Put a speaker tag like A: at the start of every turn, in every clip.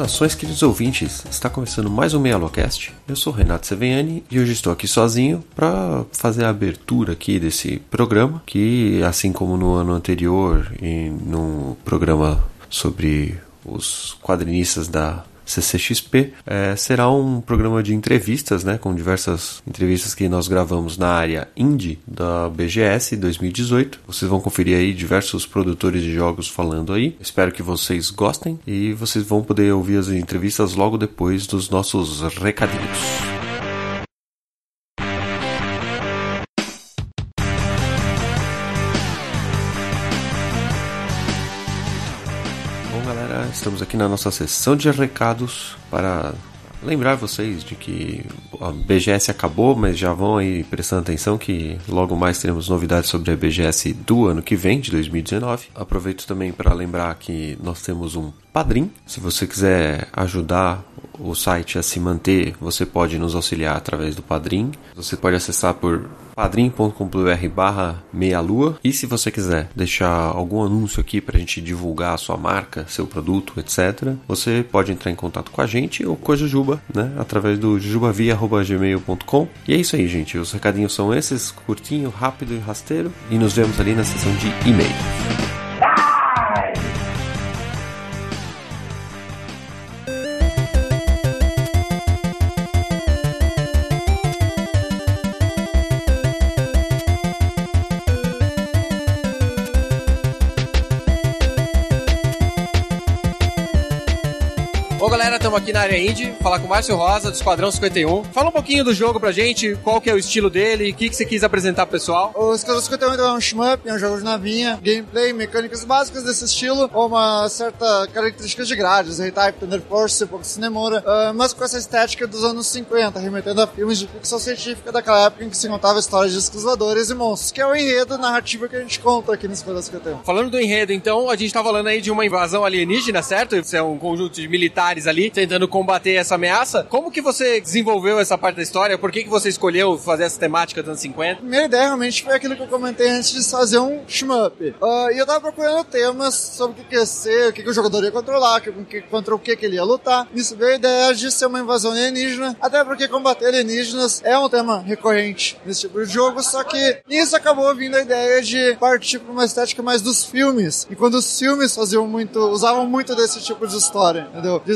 A: Saudações, queridos ouvintes! Está começando mais um Meia Locast. Eu sou Renato Seveniani e hoje estou aqui sozinho para fazer a abertura aqui desse programa, que assim como no ano anterior e no programa sobre os quadrinistas da CCXP, é, será um programa de entrevistas, né, com diversas entrevistas que nós gravamos na área indie da BGS 2018. Vocês vão conferir aí diversos produtores de jogos falando aí. Espero que vocês gostem e vocês vão poder ouvir as entrevistas logo depois dos nossos recadinhos. Estamos aqui na nossa sessão de recados para lembrar vocês de que a BGS acabou, mas já vão aí prestando atenção que logo mais teremos novidades sobre a BGS do ano que vem, de 2019. Aproveito também para lembrar que nós temos um Padrim. Se você quiser ajudar o site a se manter, você pode nos auxiliar através do Padrim. Você pode acessar por padrim.com.br barra meia-lua. E se você quiser deixar algum anúncio aqui para a gente divulgar a sua marca, seu produto, etc., você pode entrar em contato com a gente ou com a Jujuba, né? Através do jujubavia.gmail.com. E é isso aí, gente. Os recadinhos são esses, curtinho, rápido e rasteiro. E nos vemos ali na seção de e-mail.
B: Aqui na área indie, falar com o Márcio Rosa, do Esquadrão 51. Fala um pouquinho do jogo pra gente, qual que é o estilo dele, o que, que você quis apresentar pro pessoal.
C: O Esquadrão 51 é um shmup, é um jogo de navinha, gameplay, mecânicas básicas desse estilo, ou uma certa característica de grades, R-Type, Thunder Force, um pouco de Cinemura, uh, mas com essa estética dos anos 50, remetendo a filmes de ficção científica daquela época em que se contava histórias de escovadores e monstros, que é o enredo narrativo que a gente conta aqui no Esquadrão 51.
B: Falando do enredo, então, a gente tá falando aí de uma invasão alienígena, certo? Isso é um conjunto de militares ali, tentando combater essa ameaça. Como que você desenvolveu essa parte da história? Por que, que você escolheu fazer essa temática dos anos 50?
C: Minha ideia realmente foi aquilo que eu comentei antes de fazer um shmup. Uh, e eu tava procurando temas sobre o que, ia ser, o que, que o jogador ia controlar, que, que, contra o que, que ele ia lutar. Isso veio a ideia de ser uma invasão alienígena, até porque combater alienígenas é um tema recorrente nesse tipo de jogo, só que nisso acabou vindo a ideia de partir para uma estética mais dos filmes. E quando os filmes faziam muito, usavam muito desse tipo de história, entendeu? De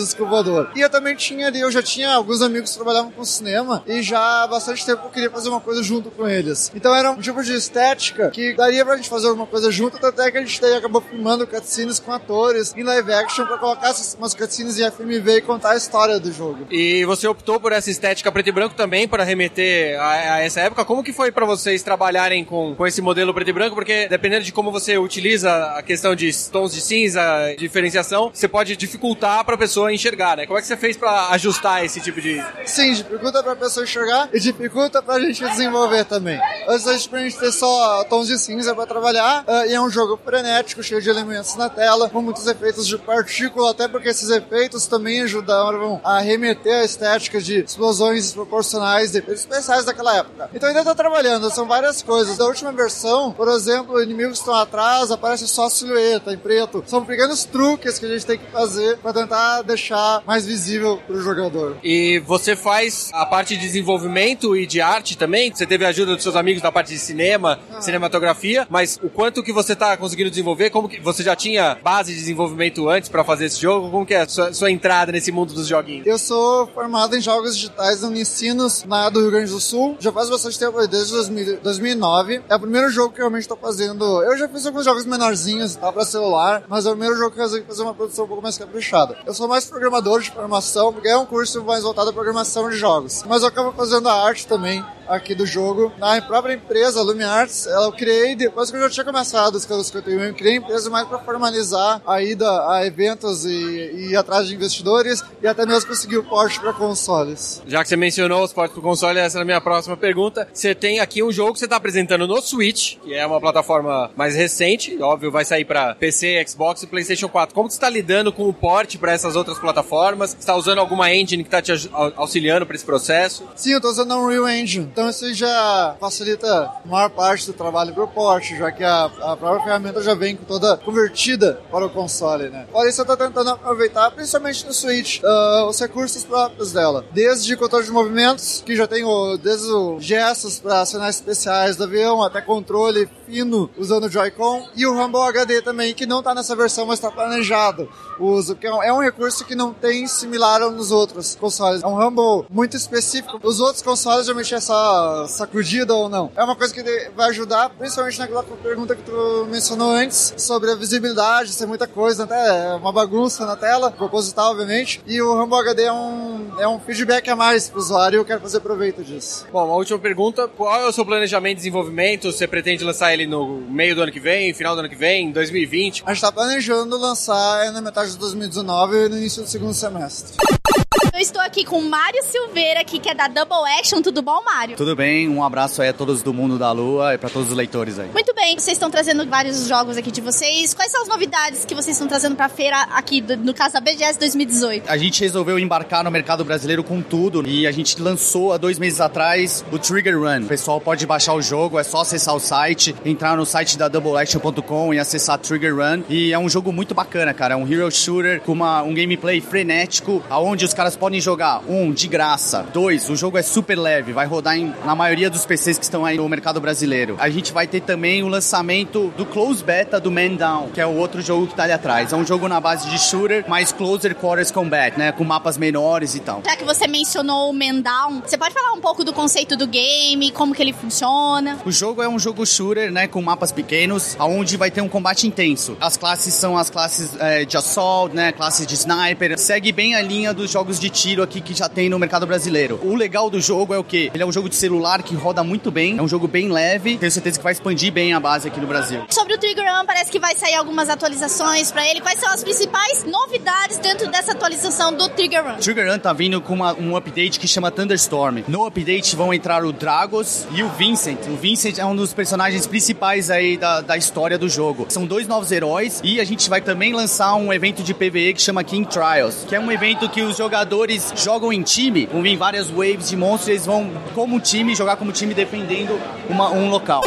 C: E eu também tinha ali, eu já tinha alguns amigos que trabalhavam com cinema e já há bastante tempo eu queria fazer uma coisa junto com eles. Então era um tipo de estética que daria pra gente fazer alguma coisa junto, até que a gente daí acabou filmando cutscenes com atores em live action pra colocar essas, umas cutscenes em FMV e contar a história do jogo.
B: E você optou por essa estética preto e branco também para remeter a, a, essa época. Como que foi para vocês trabalharem com, com esse modelo preto e branco? Porque dependendo de como você utiliza a questão de tons de cinza, diferenciação, você pode dificultar para a pessoa enxergar, né? Como é que você fez para ajustar esse tipo de.
C: Sim, dificulta para a pessoa enxergar e dificulta para a gente desenvolver também. Antes a gente, pra gente ter só tons de cinza para trabalhar, uh, e é um jogo frenético, cheio de elementos na tela, com muitos efeitos de partícula, até porque esses efeitos também ajudaram a remeter a estética de explosões desproporcionais, de efeitos especiais daquela época. Então ainda está trabalhando, são várias coisas. Da última versão, por exemplo, inimigos estão atrás, aparece só a silhueta em preto. São pequenos truques que a gente tem que fazer para tentar deixar mais visível pro jogador.
B: E você faz a parte de desenvolvimento e de arte também? Você teve a ajuda dos seus amigos da parte de cinema, ah. cinematografia, mas o quanto que você tá conseguindo desenvolver? Como que você já tinha base de desenvolvimento antes para fazer esse jogo? Como que é a sua, sua, entrada nesse mundo dos joguinhos?
C: Eu sou formado em jogos digitais no Unicinos, na do Rio Grande do Sul. Já faz bastante tempo, desde 2000, 2009. É o primeiro jogo que eu realmente tô fazendo. Eu já fiz alguns jogos menorzinhos, tá, pra celular, mas é o primeiro jogo que eu resolvi fazer uma produção um pouco mais caprichada. Eu sou mais programador de programação, porque é um curso mais voltado à programação de jogos. Mas eu acabo fazendo a arte também aqui do jogo. Na própria empresa, LumiArts, eu criei depois que eu já tinha começado os Call 51. Eu criei a empresa mais para formalizar a ida a eventos e, e ir atrás de investidores e até mesmo conseguir o porte para consoles.
B: Já que você mencionou os portes para console, essa é a minha próxima pergunta. Você tem aqui um jogo que você está apresentando no Switch, que é uma plataforma mais recente, óbvio, vai sair para PC, Xbox e PlayStation 4. Como você está lidando com o porte para essas outras plataformas? Você está usando alguma engine que está te auxiliando para esse processo?
C: Sim, eu estou usando a Unreal Engine. Então isso já facilita a maior parte do trabalho pro porte, já que a, a própria ferramenta já vem toda convertida para o console, né? Olha, isso eu tô tentando aproveitar, principalmente no Switch, uh, os recursos próprios dela. Desde controle de movimentos, que já tem o, desde os gestos para sinais especiais do avião, até controle fino usando o Joy-Con, e o Rumble HD também, que não tá nessa versão, mas tá planejado o uso, que é um é recurso que não tem similar nos outros consoles. É um Rumble muito específico. Os outros consoles geralmente é só sacudida ou não. É uma coisa que vai ajudar, principalmente naquela pergunta que tu mencionou antes, sobre a visibilidade, ser muita coisa, até uma bagunça na tela, proposital, obviamente. E o Rumble HD é um, é um feedback a mais pro usuário e eu quero fazer proveito disso.
B: Bom, uma última pergunta: qual é o seu planejamento de desenvolvimento? Você pretende lançar ele no meio do ano que vem, final do ano que vem, 2020?
C: A gente tá planejando lançar na metade de 2019 e no início do segundo semestre.
D: Eu estou aqui com o Mário Silveira, aqui, que é da Double Action. Tudo bom, Mário?
E: Tudo bem, um abraço aí a todos do mundo da Lua e para todos os leitores aí.
D: Muito bem, vocês estão trazendo vários jogos aqui de vocês. Quais são as novidades que vocês estão trazendo para a feira aqui, no caso da BGS 2018?
E: A gente resolveu embarcar no mercado brasileiro com tudo e a gente lançou há dois meses atrás o Trigger Run. O pessoal pode baixar o jogo, é só acessar o site, entrar no site da doubleaction.com e acessar Trigger Run. E é um jogo muito bacana, cara. É um hero shooter com uma, um gameplay frenético, aonde os caras podem jogar, um, de graça. Dois, o jogo é super leve, vai rodar em, na maioria dos PCs que estão aí no mercado brasileiro. A gente vai ter também o lançamento do Close Beta do Man Down, que é o outro jogo que tá ali atrás. É um jogo na base de shooter, mais Closer Quarters Combat, né? Com mapas menores e tal.
D: Já que você mencionou o Man Down, você pode falar um pouco do conceito do game, como que ele funciona?
E: O jogo é um jogo shooter, né? Com mapas pequenos, aonde vai ter um combate intenso. As classes são as classes é, de assault, né? Classes de sniper. Segue bem a linha dos jogos de tiro aqui que já tem no mercado brasileiro. O legal do jogo é o que? Ele é um jogo de celular que roda muito bem, é um jogo bem leve, tenho certeza que vai expandir bem a base aqui no Brasil.
D: Sobre o Trigger Run, parece que vai sair algumas atualizações para ele. Quais são as principais novidades dentro dessa atualização do Trigger Run?
E: Trigger Run tá vindo com uma, um update que chama Thunderstorm. No update vão entrar o Dragos e o Vincent. O Vincent é um dos personagens principais aí da, da história do jogo. São dois novos heróis e a gente vai também lançar um evento de PvE que chama King Trials, que é um evento que os jogadores jogam em time, vão vir várias waves de monstros, eles vão, como time, jogar como time defendendo uma, um local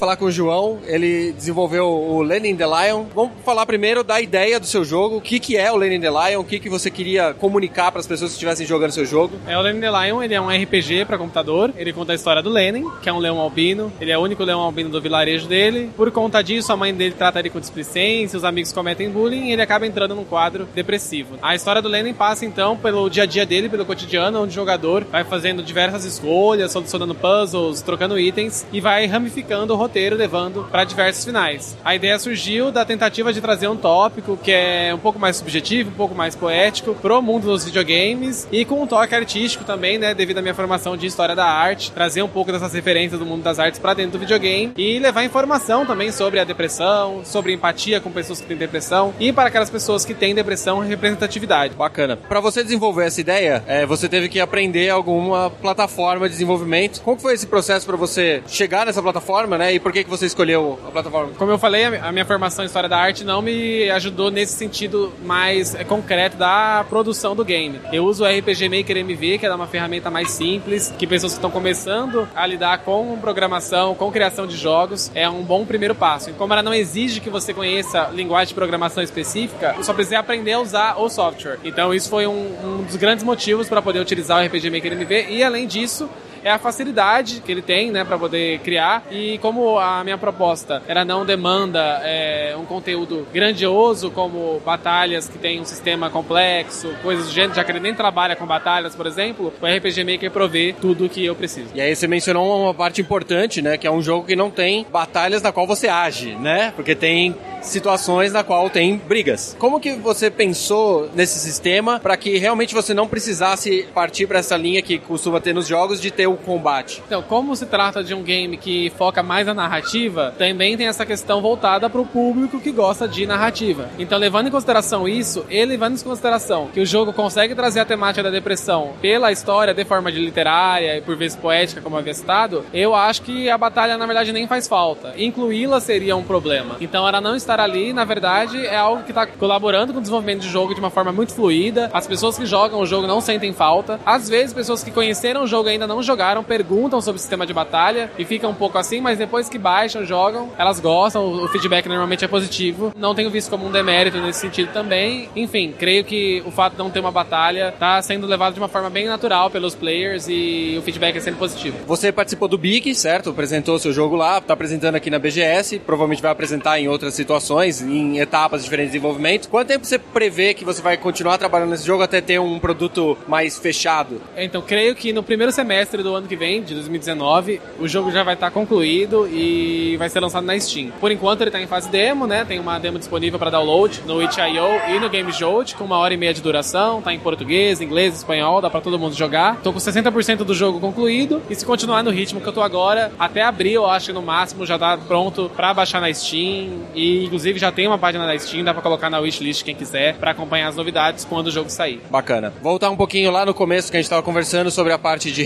B: falar com o João, ele desenvolveu o Lenin the Lion. Vamos falar primeiro da ideia do seu jogo, o que, que é o Lenin the Lion, o que, que você queria comunicar para as pessoas que estivessem jogando seu jogo.
F: É, o Lenin the Lion, ele é um RPG para computador, ele conta a história do Lenin, que é um leão albino, ele é o único leão albino do vilarejo dele. Por conta disso, a mãe dele trata ele com displicência, os amigos cometem bullying e ele acaba entrando num quadro depressivo. A história do Lenin passa então pelo dia a dia dele, pelo cotidiano, onde o jogador vai fazendo diversas escolhas, solucionando puzzles, trocando itens e vai ramificando o roteiro levando para diversos finais. A ideia surgiu da tentativa de trazer um tópico que é um pouco mais subjetivo, um pouco mais poético pro mundo dos videogames e com um toque artístico também, né, devido à minha formação de história da arte, trazer um pouco dessas referências do mundo das artes para dentro do videogame e levar informação também sobre a depressão, sobre empatia com pessoas que têm depressão e para aquelas pessoas que têm depressão representatividade.
B: Bacana. Para você desenvolver essa ideia, é, você teve que aprender alguma plataforma de desenvolvimento. Como foi esse processo para você chegar nessa plataforma, né? E por que, que você escolheu a plataforma?
F: Como eu falei, a minha formação em História da Arte não me ajudou nesse sentido mais é, concreto da produção do game. Eu uso o RPG Maker MV, que é uma ferramenta mais simples, que pessoas que estão começando a lidar com programação, com criação de jogos, é um bom primeiro passo. E como ela não exige que você conheça linguagem de programação específica, eu só precisei aprender a usar o software. Então isso foi um, um dos grandes motivos para poder utilizar o RPG Maker MV e além disso, é a facilidade que ele tem, né, para poder criar. E como a minha proposta era não demanda é, um conteúdo grandioso, como batalhas que tem um sistema complexo, coisas do gênero, já que ele nem trabalha com batalhas, por exemplo, o RPG Maker provê tudo que eu preciso.
B: E aí você mencionou uma parte importante, né, que é um jogo que não tem batalhas na qual você age, né? Porque tem situações na qual tem brigas. Como que você pensou nesse sistema para que realmente você não precisasse partir para essa linha que costuma ter nos jogos de ter o combate?
F: Então, como se trata de um game que foca mais na narrativa, também tem essa questão voltada para o público que gosta de narrativa. Então, levando em consideração isso, e levando em consideração que o jogo consegue trazer a temática da depressão pela história de forma de literária e por vezes poética, como havia citado, eu acho que a batalha na verdade nem faz falta. Incluí-la seria um problema. Então, ela não estar ali, na verdade, é algo que está colaborando com o desenvolvimento de jogo de uma forma muito fluida. As pessoas que jogam o jogo não sentem falta. Às vezes, pessoas que conheceram o jogo ainda não jogaram perguntam sobre o sistema de batalha e ficam um pouco assim, mas depois que baixam, jogam, elas gostam, o feedback normalmente é positivo. Não tenho visto como um demérito nesse sentido também. Enfim, creio que o fato de não ter uma batalha está sendo levado de uma forma bem natural pelos players e o feedback é sendo positivo.
B: Você participou do Big, certo? Apresentou seu jogo lá, está apresentando aqui na BGS, provavelmente vai apresentar em outras situações, em etapas diferentes de desenvolvimento. Quanto tempo você prevê que você vai continuar trabalhando nesse jogo até ter um produto mais fechado?
F: Então, creio que no primeiro semestre do ano que vem, de 2019, o jogo já vai estar concluído e vai ser lançado na Steam. Por enquanto, ele está em fase demo, né? Tem uma demo disponível para download no itch.io e no Game Jolt, com uma hora e meia de duração, tá em português, inglês, espanhol, dá para todo mundo jogar. Tô com 60% do jogo concluído e se continuar no ritmo que eu tô agora, até abril, eu acho que no máximo já dá pronto para baixar na Steam e inclusive já tem uma página da Steam, dá para colocar na wishlist quem quiser para acompanhar as novidades quando o jogo sair.
B: Bacana. Voltar um pouquinho lá no começo que a gente estava conversando sobre a parte de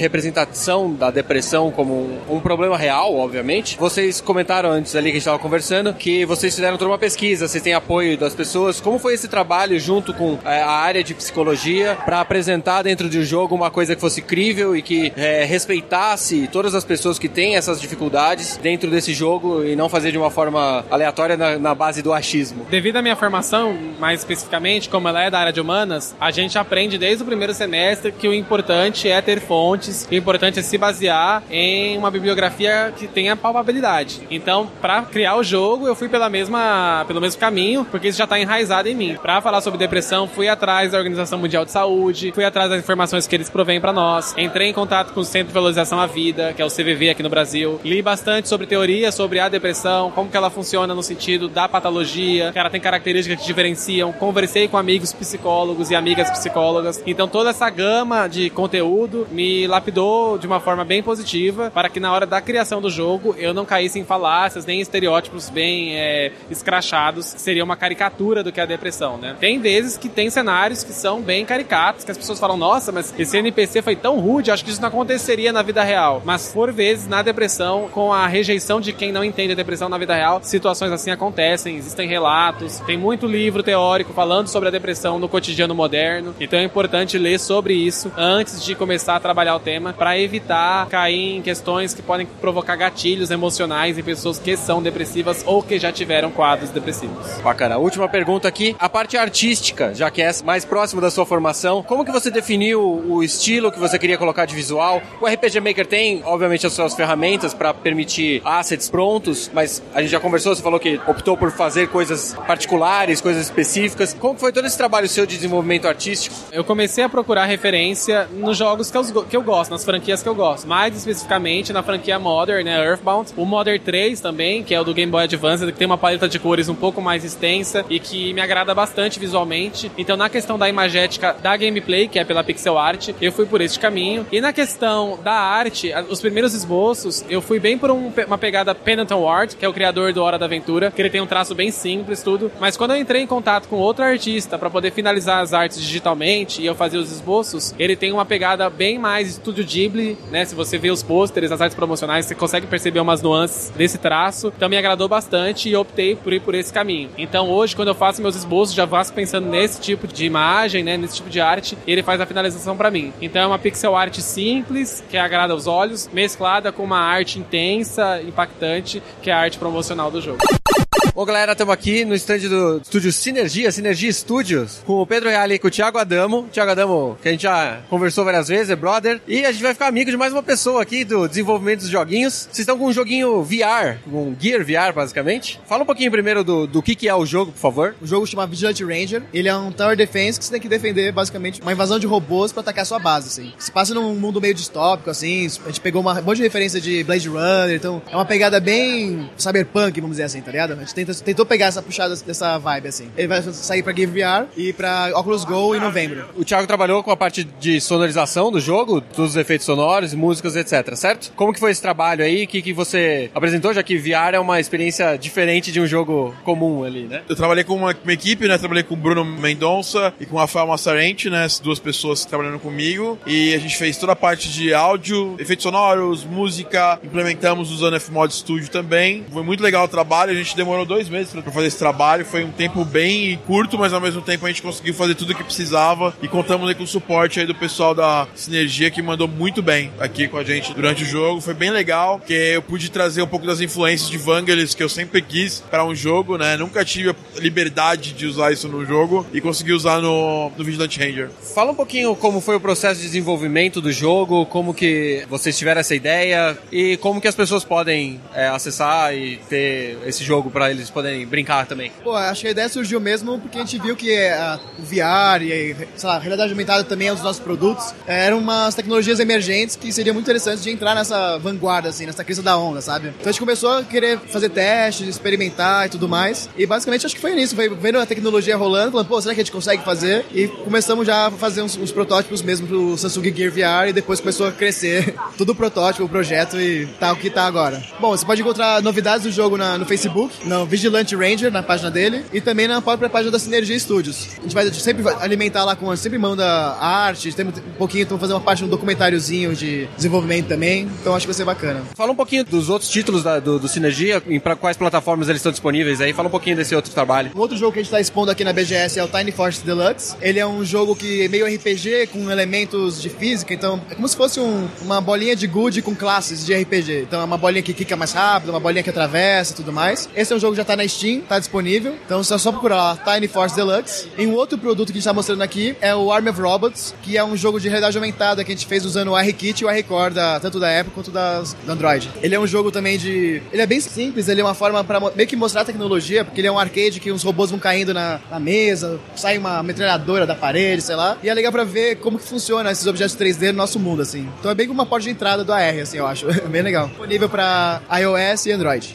B: da depressão como um, um problema real, obviamente. Vocês comentaram antes ali que a gente estava conversando que vocês fizeram toda uma pesquisa, vocês têm apoio das pessoas. Como foi esse trabalho junto com é, a área de psicologia para apresentar dentro do jogo uma coisa que fosse crível e que é, respeitasse todas as pessoas que têm essas dificuldades dentro desse jogo e não fazer de uma forma aleatória na, na base do achismo?
F: Devido à minha formação, mais especificamente, como ela é da área de humanas, a gente aprende desde o primeiro semestre que o importante é ter fontes, o importante é se basear em uma bibliografia que tenha palpabilidade. Então, para criar o jogo, eu fui pela mesma, pelo mesmo caminho, porque isso já está enraizado em mim. Para falar sobre depressão, fui atrás da Organização Mundial de Saúde, fui atrás das informações que eles provêm para nós, entrei em contato com o Centro de Valorização à Vida, que é o CVV aqui no Brasil, li bastante sobre teoria sobre a depressão, como que ela funciona no sentido da patologia, que ela tem características que diferenciam, conversei com amigos psicólogos e amigas psicólogas, então toda essa gama de conteúdo me lapidou de uma forma bem positiva para que na hora da criação do jogo eu não caísse em falácias nem em estereótipos bem é, escrachados, seria uma caricatura do que é a depressão, né? Tem vezes que tem cenários que são bem caricatos, que as pessoas falam, nossa, mas esse NPC foi tão rude, acho que isso não aconteceria na vida real. Mas por vezes, na depressão, com a rejeição de quem não entende a depressão na vida real, situações assim acontecem, existem relatos, tem muito livro teórico falando sobre a depressão no cotidiano moderno, então é importante ler sobre isso antes de começar a trabalhar o tema para evitar cair em questões que podem provocar gatilhos emocionais em pessoas que são depressivas ou que já tiveram quadros depressivos.
B: Bacana. Última pergunta aqui. A parte artística, já que é mais próximo da sua formação, como que você definiu o estilo que você queria colocar de visual? O RPG Maker tem, obviamente, as suas ferramentas para permitir assets prontos, mas a gente já conversou, você falou que optou por fazer coisas particulares, coisas específicas. Como foi todo esse trabalho seu de desenvolvimento artístico?
F: Eu comecei a procurar referência nos jogos que eu, que eu gosto, nas franquias que eu gosto. Mais especificamente na franquia Modern, né, Earthbound. O Modern 3 também, que é o do Game Boy Advance, que tem uma paleta de cores um pouco mais extensa e que me agrada bastante visualmente. Então, na questão da imagética da gameplay, que é pela pixel art, eu fui por este caminho. E na questão da arte, os primeiros esboços, eu fui bem por um, uma pegada Pennington Ward, que é o criador do Hora da Aventura, que ele tem um traço bem simples, tudo. Mas quando eu entrei em contato com outro artista para poder finalizar as artes digitalmente e eu fazer os esboços, ele tem uma pegada bem mais estúdio Ghibli, né? Se você vê os pôsteres, as artes promocionais, você consegue perceber umas nuances desse traço. Então me agradou bastante e optei por ir por esse caminho. Então hoje, quando eu faço meus esboços, já faço pensando nesse tipo de imagem, né? Nesse tipo de arte, e ele faz a finalização para mim. Então é uma pixel art simples, que agrada aos olhos, mesclada com uma arte intensa, impactante, que é a arte promocional do jogo.
B: Bom, galera, estamos aqui no stand do estúdio Sinergia, Sinergia Studios, com o Pedro Reale e com o Thiago Adamo. Thiago Adamo, que a gente já conversou várias vezes, é brother. E a gente vai ficar amigo de mais uma pessoa aqui do desenvolvimento dos joguinhos. Vocês estão com um joguinho VR, um Gear VR, basicamente. Fala um pouquinho primeiro do, do que, que é o jogo, por favor.
G: O jogo chama Vigilante Ranger. Ele é um tower defense que você tem que defender, basicamente, uma invasão de robôs para atacar a sua base, assim. Se passa num mundo meio distópico, assim. A gente pegou uma um monte de referência de Blade Runner, então é uma pegada bem cyberpunk, vamos dizer assim, tá ligado? A gente tem tenta- tentou pegar essa puxada dessa vibe, assim. Ele vai sair pra Game VR e pra Oculus Go em novembro.
B: O Thiago trabalhou com a parte de sonorização do jogo, todos os efeitos sonoros, músicas, etc, certo? Como que foi esse trabalho aí? O que, que você apresentou, já que VR é uma experiência diferente de um jogo comum ali, né?
H: Eu trabalhei com uma, uma equipe, né? Trabalhei com o Bruno Mendonça e com o Rafael Massarente, né? As duas pessoas trabalhando comigo. E a gente fez toda a parte de áudio, efeitos sonoros, música. Implementamos usando Fmod Studio também. Foi muito legal o trabalho. A gente demorou dois meses pra pra fazer esse trabalho. Foi um tempo bem curto, mas ao mesmo tempo a gente conseguiu fazer tudo o que precisava. E contamos aí com o suporte aí do pessoal da Sinergia que mandou muito bem aqui com a gente durante o jogo. Foi bem legal, porque eu pude trazer um pouco das influências de Vangelis que eu sempre quis para um jogo, né? Nunca tive a liberdade de usar isso no jogo e consegui usar no, no Vigilant Ranger.
B: Fala um pouquinho como foi o processo de desenvolvimento do jogo, como que vocês tiveram essa ideia e como que as pessoas podem é, acessar e ter esse jogo para eles poderem brincar também.
G: Pô, acho que a ideia surgiu mesmo porque a gente viu que a, o VR e, sei lá, a realidade aumentada também é um dos nossos produtos. é, eram umas tecnologias emergentes que seriam muito interessantes de entrar nessa vanguarda, assim, nessa crise da onda, sabe? Então a gente começou a querer fazer testes, experimentar e tudo mais. E basicamente acho que foi nisso, foi vendo a tecnologia rolando, falando, pô, será que a gente consegue fazer? E começamos já a fazer uns, uns protótipos mesmo pro Samsung Gear VR e depois começou a crescer tudo o protótipo, o projeto e tá o que tá agora. Bom, você pode encontrar novidades do jogo na- no Facebook, no Vigilante Ranger, na página dele, e também na própria página da Sinergia Studios. A gente vai sempre alimentar lá com, sempre manda arte, tem um pouquinho, estamos fazendo uma parte de um documentáriozinho de desenvolvimento também, então acho que vai ser bacana.
B: Fala um pouquinho dos outros títulos da- do, do Sinergia, em pra quais plataformas eles estão disponíveis aí. Fala um pouquinho desse outro trabalho.
G: Um outro jogo que a gente está expondo aqui na BGS é o Tiny Force Deluxe. Ele é um jogo que é meio RPG com elementos de física, então é como se fosse um- uma bolinha de good com classes de RPG. Então é uma bolinha que quica mais rápido, uma bolinha que atravessa e tudo mais. Esse é um jogo que já tá na Steam, tá disponível. Então é só procurar lá Tiny Force Deluxe. E um outro produto que a gente tá mostrando aqui é o Army of Robots, que é um jogo de realidade aumentada que a gente fez usando o R-Kit e o R-Core, tanto da Apple quanto das, do Android. Ele é um jogo também de. Ele é bem simples, ele é uma forma mo- meio que mostrar a tecnologia, porque ele é um arcade que os robôs vão caindo na, na mesa, sai uma metralhadora da parede, sei lá. E é legal pra ver como que funciona esses objetos 3D no nosso mundo, assim. Então é bem uma porta de entrada do AR, assim, eu acho. É bem legal. Disponível pra iOS e Android.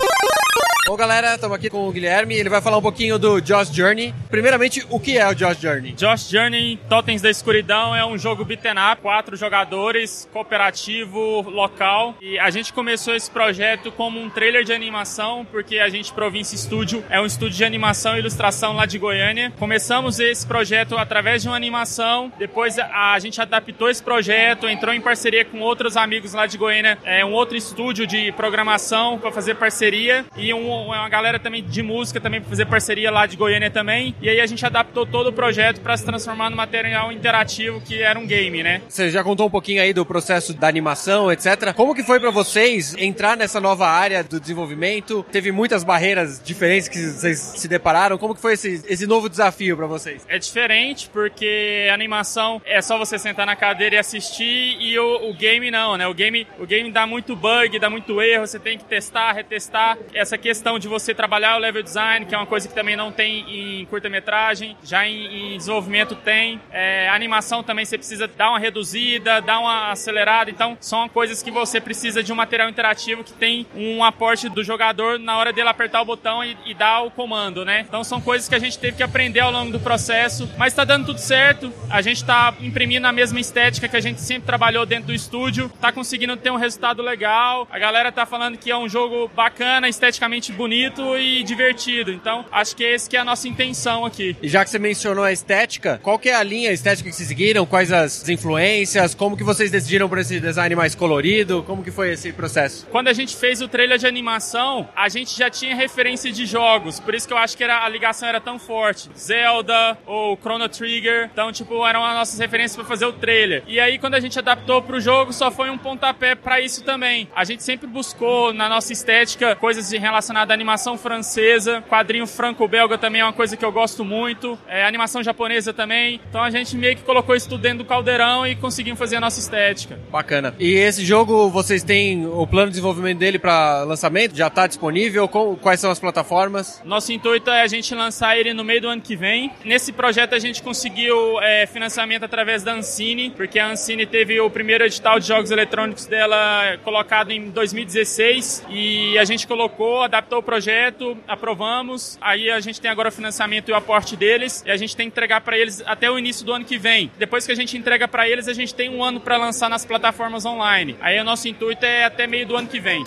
B: Bom, galera, estamos aqui com o Guilherme. Ele vai falar um pouquinho do Josh Journey. Primeiramente, o que é o Josh Journey?
I: Josh Journey Totens da Escuridão é um jogo beaten up, quatro jogadores, cooperativo, local. E a gente começou esse projeto como um trailer de animação, porque a gente, Província Studio, é um estúdio de animação e ilustração lá de Goiânia. Começamos esse projeto através de uma animação, depois a, gente adaptou esse projeto, entrou em parceria com outros amigos lá de Goiânia, é um outro estúdio de programação para fazer parceria e um, uma galera também de música também para fazer parceria lá de Goiânia também. E aí a gente adaptou todo o projeto para se transformar no material interativo que era um game, né?
B: Você já contou um pouquinho aí do processo da animação, etc. Como que foi pra vocês entrar nessa nova área do desenvolvimento? Teve muitas barreiras diferentes que vocês se depararam. Como que foi esse, esse novo desafio pra vocês?
I: É diferente porque a animação é só você sentar na cadeira e assistir e o, o game não, né? O game, o game dá muito bug, dá muito erro, você tem que testar, retestar. Essa questão de você trabalhar o level design, que é uma coisa que também não tem em curta-metragem, já em, em desenvolvimento tem. É, animação também você precisa dar uma reduzida, dar uma acelerada, então são coisas que você precisa de um material interativo que tem um aporte do jogador na hora dele apertar o botão e, e dar o comando, né? Então são coisas que a gente teve que aprender ao longo do processo, mas tá dando tudo certo. A gente tá imprimindo a mesma estética que a gente sempre trabalhou dentro do estúdio, tá conseguindo ter um resultado legal. A galera tá falando que é um jogo bacana, esteticamente bonito e divertido. Então, acho que esse que é a nossa intenção aqui.
B: E já que você mencionou a estética, qual que é a linha estética que vocês seguiram? Quais as influências? Como que vocês decidiram por esse design mais colorido? Como que foi esse processo?
I: Quando a gente fez o trailer de animação, a gente já tinha referência de jogos, por isso que eu acho que era, a ligação era tão forte. Zelda ou Chrono Trigger, então, tipo, eram as nossas referências para fazer o trailer. E aí, quando a gente adaptou pro jogo, só foi um pontapé para isso também. A gente sempre buscou, na nossa estética, coisas de- à animação francesa, quadrinho franco-belga também é uma coisa que eu gosto muito, é, animação japonesa também. Então, a gente meio que colocou isso tudo dentro do caldeirão e conseguimos fazer a nossa estética.
B: Bacana. E esse jogo, vocês têm o plano de desenvolvimento dele para lançamento? Já está disponível? Quais são as plataformas?
I: Nosso intuito é a gente lançar ele no meio do ano que vem. Nesse projeto a gente conseguiu é, financiamento através da Ancine, porque a Ancine teve o primeiro edital de jogos eletrônicos dela colocado em 2016 e a gente colocou, adaptou captou o projeto, aprovamos, aí a gente tem agora o financiamento e o aporte deles, e a gente tem que entregar para eles até o início do ano que vem. Depois que a gente entrega para eles, a gente tem um ano para lançar nas plataformas online. Aí o nosso intuito é até meio do ano que vem.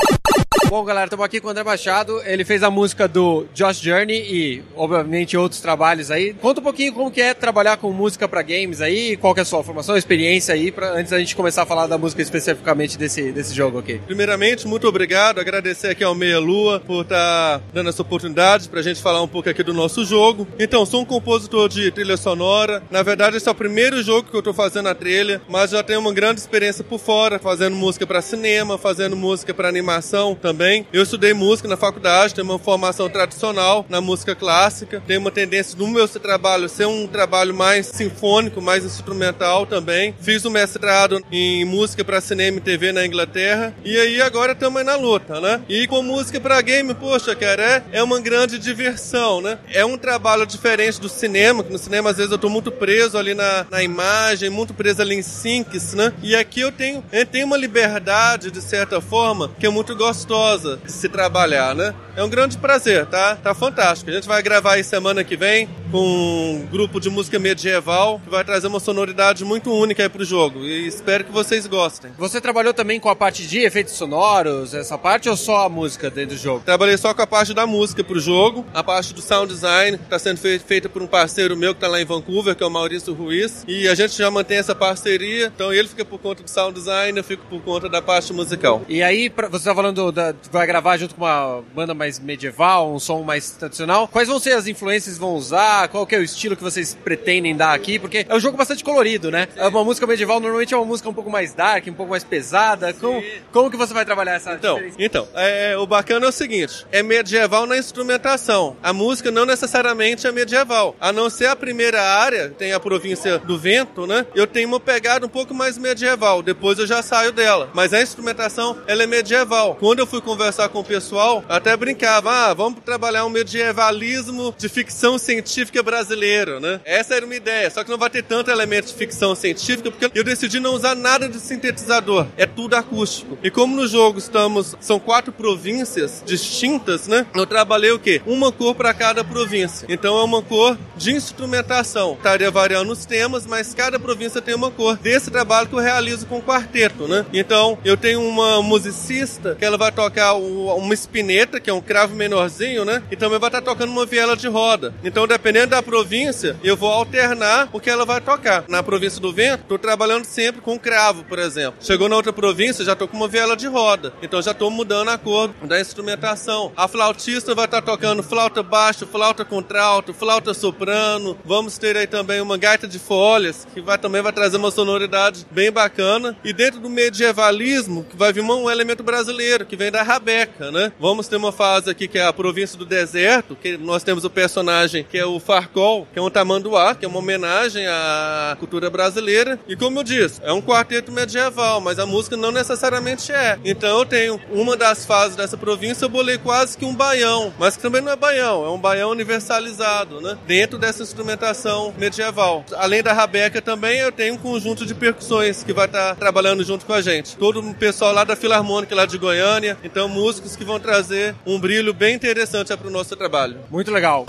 B: Bom, galera, estamos aqui com o André Machado. Ele fez a música do Josh Journey e, obviamente, outros trabalhos aí. Conta um pouquinho como que é trabalhar com música para games aí, qual que é a sua formação, experiência aí, pra, antes da gente começar a falar da música especificamente desse, desse jogo aqui.
J: Primeiramente, muito obrigado. Agradecer aqui ao Meia Lua por estar tá dando essa oportunidade para a gente falar um pouco aqui do nosso jogo. Então, sou um compositor de trilha sonora. Na verdade, esse é o primeiro jogo que eu estou fazendo a trilha, mas já tenho uma grande experiência por fora, fazendo música para cinema, fazendo música para animação também. Eu estudei música na faculdade, tenho uma formação tradicional na música clássica, tenho uma tendência no meu trabalho ser um trabalho mais sinfônico, mais instrumental também. Fiz um mestrado em música para cinema e TV na Inglaterra e aí agora estamos na luta, né? E com música para game, poxa, cara, é, é uma grande diversão, né? É um trabalho diferente do cinema, que no cinema às vezes eu tô muito preso ali na, na imagem, muito preso ali em syncs, né? E aqui eu tenho, eu tenho uma liberdade, de certa forma, que é muito gostosa de se trabalhar, né? É um grande prazer, tá? Tá fantástico. A gente vai gravar aí semana que vem com um grupo de música medieval que vai trazer uma sonoridade muito única aí pro jogo. E espero que vocês gostem.
B: Você trabalhou também com a parte de efeitos sonoros, essa parte, ou só a música dentro do jogo?
J: Trabalhei só com a parte da música pro jogo. A parte do sound design tá sendo feita por um parceiro meu que tá lá em Vancouver, que é o Maurício Ruiz. E a gente já mantém essa parceria. Então ele fica por conta do sound design, eu fico por conta da parte musical.
B: E aí, você tá falando da, vai gravar junto com uma banda mais medieval, um som mais tradicional. Quais vão ser as influências que vão usar? Qual que é o estilo que vocês pretendem dar aqui? Porque é um jogo bastante colorido, né? É uma música medieval normalmente é uma música um pouco mais dark, um pouco mais pesada. Como, como que você vai trabalhar essa
J: Então, então é, o bacana é o seguinte: é medieval na instrumentação. A música não necessariamente é medieval. A não ser a primeira área, tem a província do vento, né? Eu tenho uma pegada um pouco mais medieval. Depois eu já saio dela. Mas a instrumentação, ela é medieval. Quando eu fui conversar com o pessoal, até brincava, ah, vamos trabalhar um medievalismo de ficção científica brasileiro, né? Essa era uma ideia, só que não vai ter tanto elemento de ficção científica, porque eu decidi não usar nada de sintetizador, é tudo acústico. E como no jogo estamos, são quatro províncias distintas, né? Eu trabalhei o quê? Uma cor para cada província. Então é uma cor de instrumentação. Estaria variando os temas, mas cada província tem uma cor. Desse trabalho que eu realizo com quarteto, né? Então eu tenho uma musicista que ela vai tocar uma espineta, que é um cravo menorzinho, né? E também vai estar tocando uma viela de roda. Então, dependendo da província, eu vou alternar o que ela vai tocar. Na província do vento, tô trabalhando sempre com cravo, por exemplo. Chegou na outra província, já tô com uma viela de roda. Então já tô mudando a cor da instrumentação. A flautista vai estar tocando flauta baixo, flauta contralto, flauta soprano. Vamos ter aí também uma gaita de folhas, que vai também vai trazer uma sonoridade bem bacana. E dentro do medievalismo, que vai vir um elemento brasileiro, que vem da rabeca, né? Vamos ter uma fase aqui que é a província do deserto, que nós temos o personagem que é o Farcol, que é um tamanduá, que é uma homenagem à cultura brasileira. E como eu disse, é um quarteto medieval, mas a música não necessariamente é. Então eu tenho uma das fases dessa província, eu bolei quase que um baião, mas que também não é baião, é um baião universalizado, né? Dentro dessa instrumentação medieval. Além da rabeca também, eu tenho um conjunto de percussões que vai estar trabalhando junto com a gente. Todo o pessoal lá da Filarmônica, lá de Goiânia, então músicos que vão trazer um brilho bem interessante para o nosso trabalho.
B: Muito legal.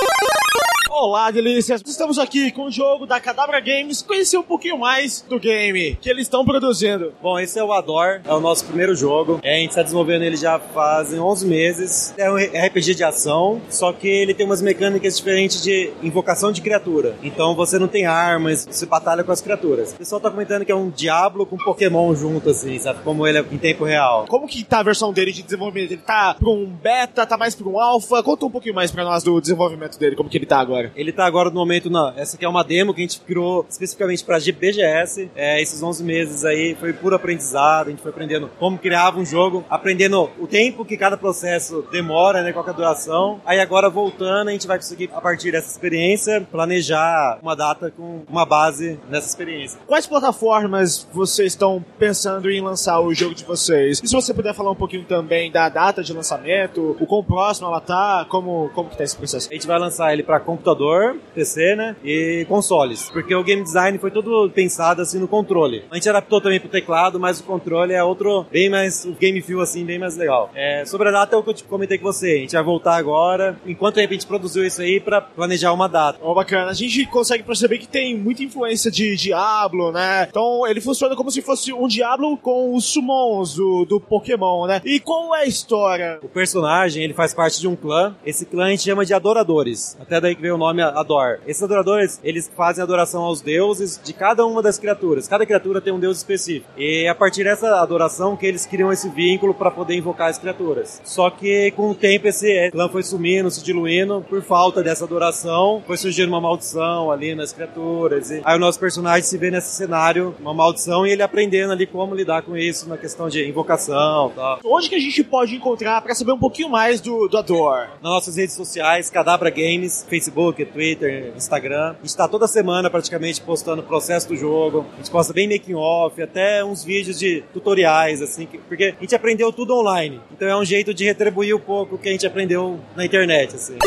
K: Olá, delícias! Estamos aqui com o jogo da Cadabra Games, conhecer um pouquinho mais do game que eles estão produzindo.
L: Bom, esse é o Ador, é o nosso primeiro jogo. É, a gente está desenvolvendo ele já fazem 11 meses. É um RPG de ação, só que ele tem umas mecânicas diferentes de invocação de criatura. Então você não tem armas, você batalha com as criaturas. O pessoal tá comentando que é um Diablo com Pokémon junto, assim, sabe? Como ele é em tempo real.
K: Como que tá a versão dele de desenvolvimento? Ele tá pra um beta, tá mais pra um alpha? Conta um pouquinho mais pra nós do desenvolvimento dele, como que ele tá agora.
L: Ele tá agora no momento, não. Essa aqui é uma demo que a gente criou especificamente pra BGS. É, esses 11 meses aí foi puro aprendizado. A gente foi aprendendo como criava um jogo, aprendendo o tempo que cada processo demora, né? Qual é a duração. Aí agora voltando, a gente vai conseguir, a partir dessa experiência, planejar uma data com uma base nessa experiência.
K: Quais plataformas vocês estão pensando em lançar o jogo de vocês? E se você puder falar um pouquinho também da data de lançamento, o quão próximo ela tá, como, como que tá esse processo?
L: A gente vai lançar ele para computador computador, PC, né? E consoles. Porque o game design foi todo pensado assim no controle. A gente adaptou também pro teclado, mas o controle é outro, bem mais, o game feel assim, bem mais legal. É, sobre a data é o que eu te comentei com você. A gente vai voltar agora, enquanto a gente produziu isso aí pra planejar uma data.
K: Ó, bacana. A gente consegue perceber que tem muita influência de Diablo, né? Então ele funciona como se fosse um Diablo com os summons do, do Pokémon, né? E qual é a história?
L: O personagem, ele faz parte de um clã. Esse clã a gente chama de adoradores. Até daí que veio o nome Ador. Esses adoradores, eles fazem adoração aos deuses de cada uma das criaturas. Cada criatura tem um deus específico. E é a partir dessa adoração que eles criam esse vínculo para poder invocar as criaturas. Só que com o tempo esse clã foi sumindo, se diluindo por falta dessa adoração. Foi surgindo uma maldição ali nas criaturas. E aí o nosso personagem se vê nesse cenário, uma maldição, e ele aprendendo ali como lidar com isso na questão de invocação e tal.
K: Onde que a gente pode encontrar para saber um pouquinho mais do, do Ador?
L: Nas nossas redes sociais, Cadabra Games, Facebook, Twitter, Instagram. A gente tá toda semana praticamente postando o processo do jogo. A gente posta bem making off, até uns vídeos de tutoriais, assim, que- porque a gente aprendeu tudo online. Então é um jeito de retribuir um pouco o que a gente aprendeu na internet, assim.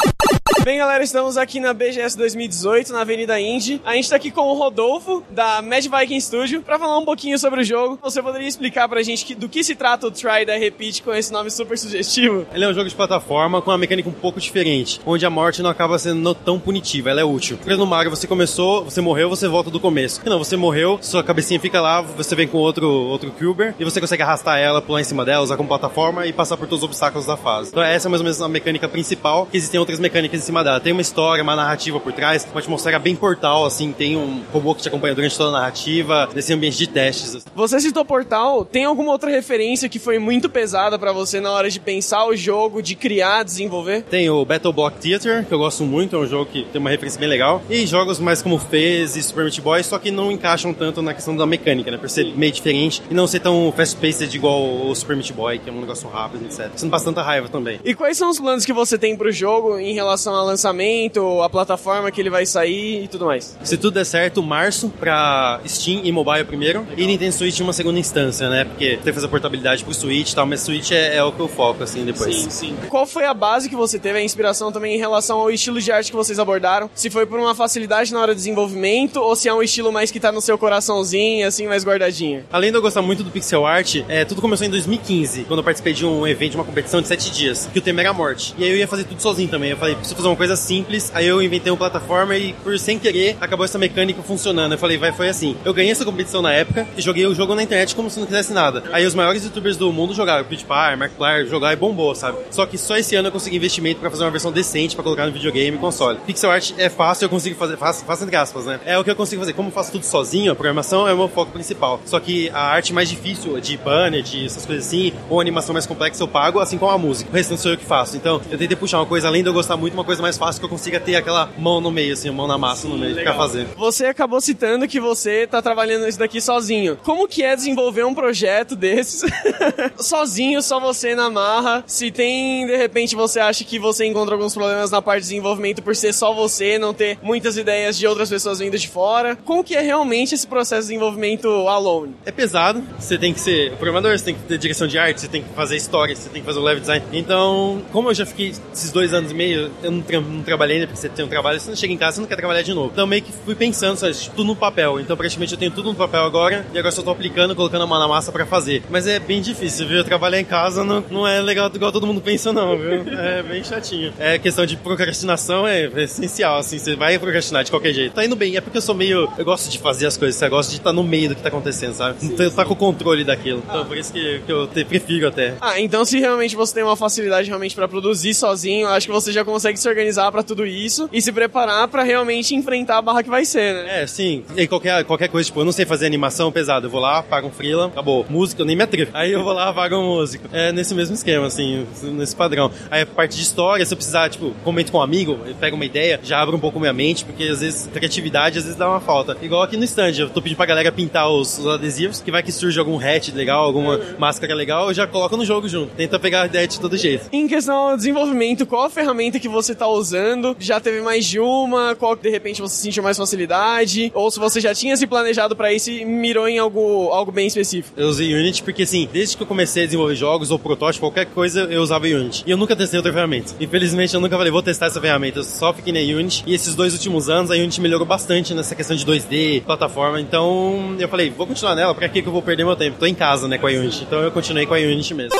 M: Bem, galera, estamos aqui na BGS 2018, na Avenida Indy. A gente tá aqui com o Rodolfo, da Mad Viking Studio, pra falar um pouquinho sobre o jogo. Você poderia explicar pra gente que- do que se trata o Try da Repeat com esse nome super sugestivo?
N: Ele é um jogo de plataforma com uma mecânica um pouco diferente, onde a morte não acaba sendo tão punitiva, ela é útil. Porque no Mario você começou, você morreu, você volta do começo. Não, você morreu, sua cabecinha fica lá, você vem com outro, outro Cuber, e você consegue arrastar ela, pular em cima dela, usar como plataforma e passar por todos os obstáculos da fase. Então essa é mais ou menos a mecânica principal, que existem outras mecânicas em cima dela. Tem uma história, uma narrativa por trás, uma atmosfera bem portal, assim, tem um robô que te acompanha durante toda a narrativa, desse ambiente de testes. assim.
M: Você citou Portal, tem alguma outra referência que foi muito pesada pra você na hora de pensar o jogo, de criar, desenvolver?
N: Tem o Battle Block Theater, que eu gosto muito, é um jogo que tem uma referência bem legal. E jogos mais como Fez e Super Meat Boy, só que não encaixam tanto na questão da mecânica, né? Por ser meio diferente e não ser tão fast-paced igual o Super Meat Boy, que é um negócio rápido, etc. Não passa tanta raiva também.
M: E quais são os planos que você tem pro jogo em relação ao lançamento, a plataforma que ele vai sair e tudo mais?
N: Se tudo der certo, março pra Steam e mobile primeiro, e Nintendo Switch em uma segunda instância, né? Porque tem que fazer portabilidade pro Switch e tal, mas Switch é, é o que eu foco, assim, depois.
M: Sim, sim. Qual foi a base que você teve, a inspiração também em relação ao estilo de arte que vocês abordaram? Se foi por uma facilidade na hora do desenvolvimento ou se é um estilo mais que tá no seu coraçãozinho, assim, mais guardadinho?
N: Além de eu gostar muito do pixel art, é, tudo começou em 2015, quando eu participei de um evento, de uma competição de 7 dias, que o tema era a morte. E aí eu ia fazer tudo sozinho também. Eu falei, preciso fazer uma coisa simples. Aí eu inventei uma plataforma e, por sem querer, acabou essa mecânica funcionando. Eu falei, vai, foi assim. Eu ganhei essa competição na época e joguei o jogo na internet como se não quisesse nada. Aí os maiores youtubers do mundo jogaram, PewDiePie, Markiplier, jogaram e bombou, sabe? Só que só esse ano eu consegui investimento pra fazer uma versão decente pra colocar no videogame e console. Pixel art é fácil, eu consigo fazer, fácil entre aspas, né? É o que eu consigo fazer. Como eu faço tudo sozinho, a programação é o meu foco principal. Só que a arte mais difícil, de banner, de essas coisas assim, ou animação mais complexa, eu pago, assim como a música. O restante sou eu que faço. Então, eu tentei puxar uma coisa, além de eu gostar muito, uma coisa mais fácil que eu consiga ter aquela mão no meio, assim, a mão na massa no meio, de ficar fazendo.
M: Você acabou citando que você tá trabalhando isso daqui sozinho. Como que é desenvolver um projeto desses sozinho, só você na marra? Se tem, de repente, você acha que você encontra alguns problemas na parte de desenvolvimento por ser só você, não ter muitas ideias de outras pessoas vindo de fora. Como que é realmente esse processo de desenvolvimento alone?
N: É pesado, você tem que ser programador, você tem que ter direção de arte, você tem que fazer história, você tem que fazer o level design. Então, como eu já fiquei esses dois anos e meio, eu não, tra não trabalhei, né? Porque você tem um trabalho, você não chega em casa, você não quer trabalhar de novo. Então, meio que fui pensando, sabe, tudo no papel. Então, praticamente eu tenho tudo no papel agora e agora só tô aplicando, colocando a mão na massa pra fazer. Mas é bem difícil, viu? Trabalhar em casa não, não é legal igual todo mundo pensa, não, viu? É bem chatinho. É questão de procrastinação é, é essencial, assim, você vai procrastinar de qualquer jeito. Tá indo bem, é porque eu sou meio. Eu gosto de fazer as coisas, eu gosto de estar no meio do que tá acontecendo, sabe? Então, tá com o controle daquilo. Então, por isso que, que eu te, prefiro até.
M: Ah, então se realmente você tem uma facilidade realmente pra produzir sozinho, eu acho que você já consegue se organizar pra tudo isso e se preparar pra realmente enfrentar a barra que vai ser, né?
N: É, sim. E qualquer, qualquer coisa, tipo, eu não sei fazer animação pesada. Eu vou lá, pago um freela, acabou. Música, eu nem me atrevo. Aí eu vou lá, pago um músico. É nesse mesmo esquema, assim, nesse padrão. Aí a parte de história, se eu precisar, tipo, comento com um amigo, eu pego uma ideia, já abro um pouco minha mente, porque às vezes criatividade às vezes dá uma falta. Igual aqui no stand, eu tô pedindo pra galera pintar os, os adesivos, que vai que surge algum hatch legal, alguma máscara legal, eu já coloco no jogo junto. Tenta pegar a ideia de todo jeito.
M: Em questão ao desenvolvimento, qual a ferramenta que você tá tá usando. Já teve mais de uma? Qual que de repente você sentiu mais facilidade? Ou se você já tinha se planejado pra isso e mirou em algo, algo bem específico?
N: Eu usei Unity porque, assim, desde que eu comecei a desenvolver jogos ou protótipo, qualquer coisa, eu usava Unity. E eu nunca testei outra ferramenta. Infelizmente, eu nunca falei, vou testar essa ferramenta. Eu só fiquei na Unity. E esses dois últimos anos, a Unity melhorou bastante nessa questão de 2D, plataforma. Então, eu falei, vou continuar nela, pra que que eu vou perder meu tempo? Tô em casa, né, com a Unity. Então, eu continuei com a Unity mesmo.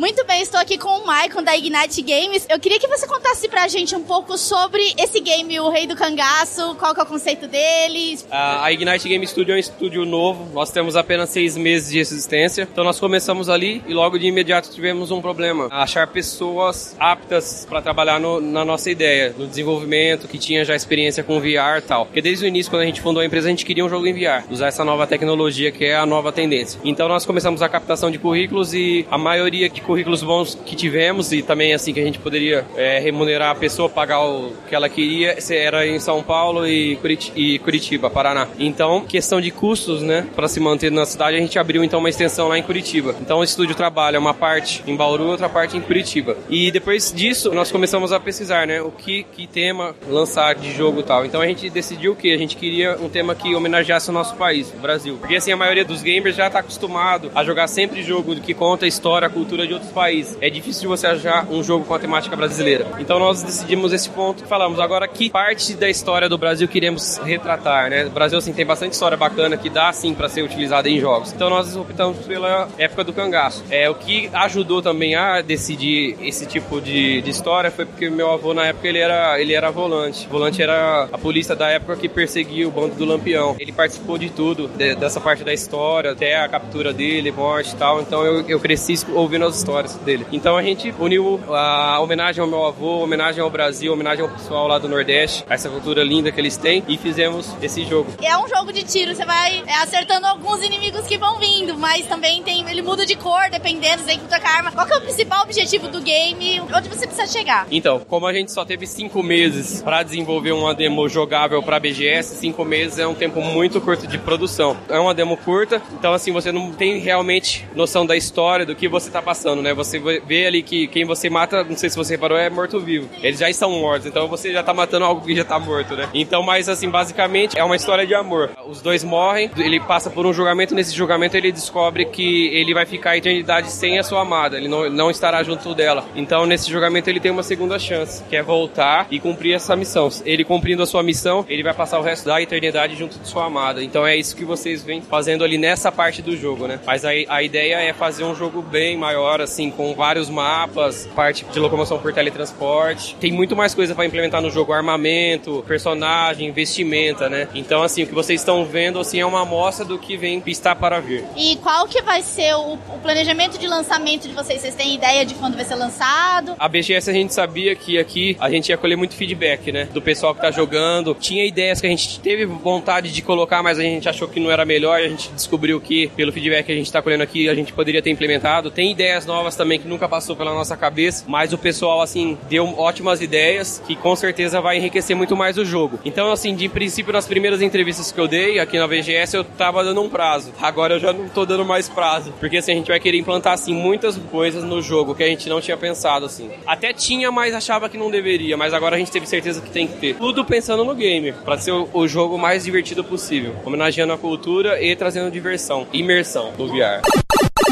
D: Muito bem, estou aqui com o Maicon da Ignite Games. Eu queria que você contasse pra gente um pouco sobre esse game, o Rei do Cangaço, qual que é o conceito dele.
O: A Ignite Game Studio é um estúdio novo, nós temos apenas seis meses de existência, então nós começamos ali e logo de imediato tivemos um problema, achar pessoas aptas para trabalhar no, na nossa ideia, no desenvolvimento, que tinha já experiência com VR e tal. Porque desde o início, quando a gente fundou a empresa, a gente queria um jogo em VR, usar essa nova tecnologia que é a nova tendência. Então nós começamos a captação de currículos e a maioria de currículos bons que tivemos e também assim que a gente poderia é, remunerar a pessoa, pagar o que ela queria, era em São Paulo e Curitiba, e Curitiba, Paraná. Então, questão de custos, né, para se manter na cidade, a gente abriu então uma extensão lá em Curitiba. Então, o estúdio trabalha uma parte em Bauru, outra parte em Curitiba. E depois disso, nós começamos a pesquisar, né, o que, que tema lançar de jogo e tal. Então, a gente decidiu que a gente queria um tema que homenageasse o nosso país, o Brasil. Porque assim, a maioria dos gamers já está acostumado a jogar sempre jogo que conta a história, a cultura de outros países. É difícil você achar um jogo com a temática brasileira. Então nós decidimos esse ponto e falamos agora que parte da história do Brasil queremos retratar, né? O Brasil assim tem bastante história bacana que dá sim para ser utilizada em jogos. Então nós optamos pela época do cangaço. É o que ajudou também a decidir esse tipo de, de história foi porque meu avô na época ele era ele era volante. Volante era a polícia da época que perseguia o bando do Lampião. Ele participou de tudo, de, dessa parte da história, até a captura dele, morte e tal. Então eu, eu cresci ouvindo as histórias dele. Então a gente uniu a homenagem ao meu avô, homenagem ao Brasil, homenagem ao pessoal lá do Nordeste, a essa cultura linda que eles têm e fizemos esse jogo.
D: É um jogo de tiro, você vai é, acertando alguns inimigos que vão vindo, mas também tem ele muda de cor dependendo, você encontra com a arma. Qual que é o principal objetivo do game? Onde você precisa chegar?
O: Então, como a gente só teve cinco meses para desenvolver uma demo jogável para BGS, cinco meses é um tempo muito curto de produção. É uma demo curta, então assim você não tem realmente noção da história do que você tá passando, né? Você vê ali que quem você mata, não sei se você reparou, é morto-vivo. Eles já estão mortos, então você já tá matando algo que já tá morto, né? Então, mas assim, basicamente é uma história de amor. Os dois morrem, ele passa por um julgamento, nesse julgamento ele descobre que ele vai ficar a eternidade sem a sua amada, ele não, não estará junto dela. Então, nesse julgamento ele tem uma segunda chance, que é voltar e cumprir essa missão. Ele cumprindo a sua missão, ele vai passar o resto da eternidade junto de sua amada. Então é isso que vocês vêm fazendo ali nessa parte do jogo, né? Mas a, a ideia é fazer um jogo bem maior, assim, com vários mapas, parte de locomoção por teletransporte. Tem muito mais coisa para implementar no jogo, armamento, personagem, vestimenta, né? Então, assim, o que vocês estão vendo, assim, é uma amostra do que vem estar para vir.
D: E qual que vai ser o, o planejamento de lançamento de vocês? Vocês têm ideia de quando vai ser lançado?
O: A BGS a gente sabia que aqui a gente ia colher muito feedback, né? Do pessoal que tá jogando. Tinha ideias que a gente teve vontade de colocar, mas a gente achou que não era melhor. A gente descobriu que, pelo feedback que a gente tá colhendo aqui, a gente poderia ter implementado. Tem ideias novas também que nunca passou pela nossa cabeça, mas o pessoal, assim, deu ótimas ideias que com certeza vai enriquecer muito mais o jogo. Então, assim, de princípio, nas primeiras entrevistas que eu dei aqui na VGS, eu tava dando um prazo. Agora eu já não tô dando mais prazo, porque assim, a gente vai querer implantar, assim, muitas coisas no jogo que a gente não tinha pensado, assim. Até tinha, mas achava que não deveria, mas agora a gente teve certeza que tem que ter. Tudo pensando no game, para ser o, o jogo mais divertido possível, homenageando a cultura e trazendo diversão, imersão do VR.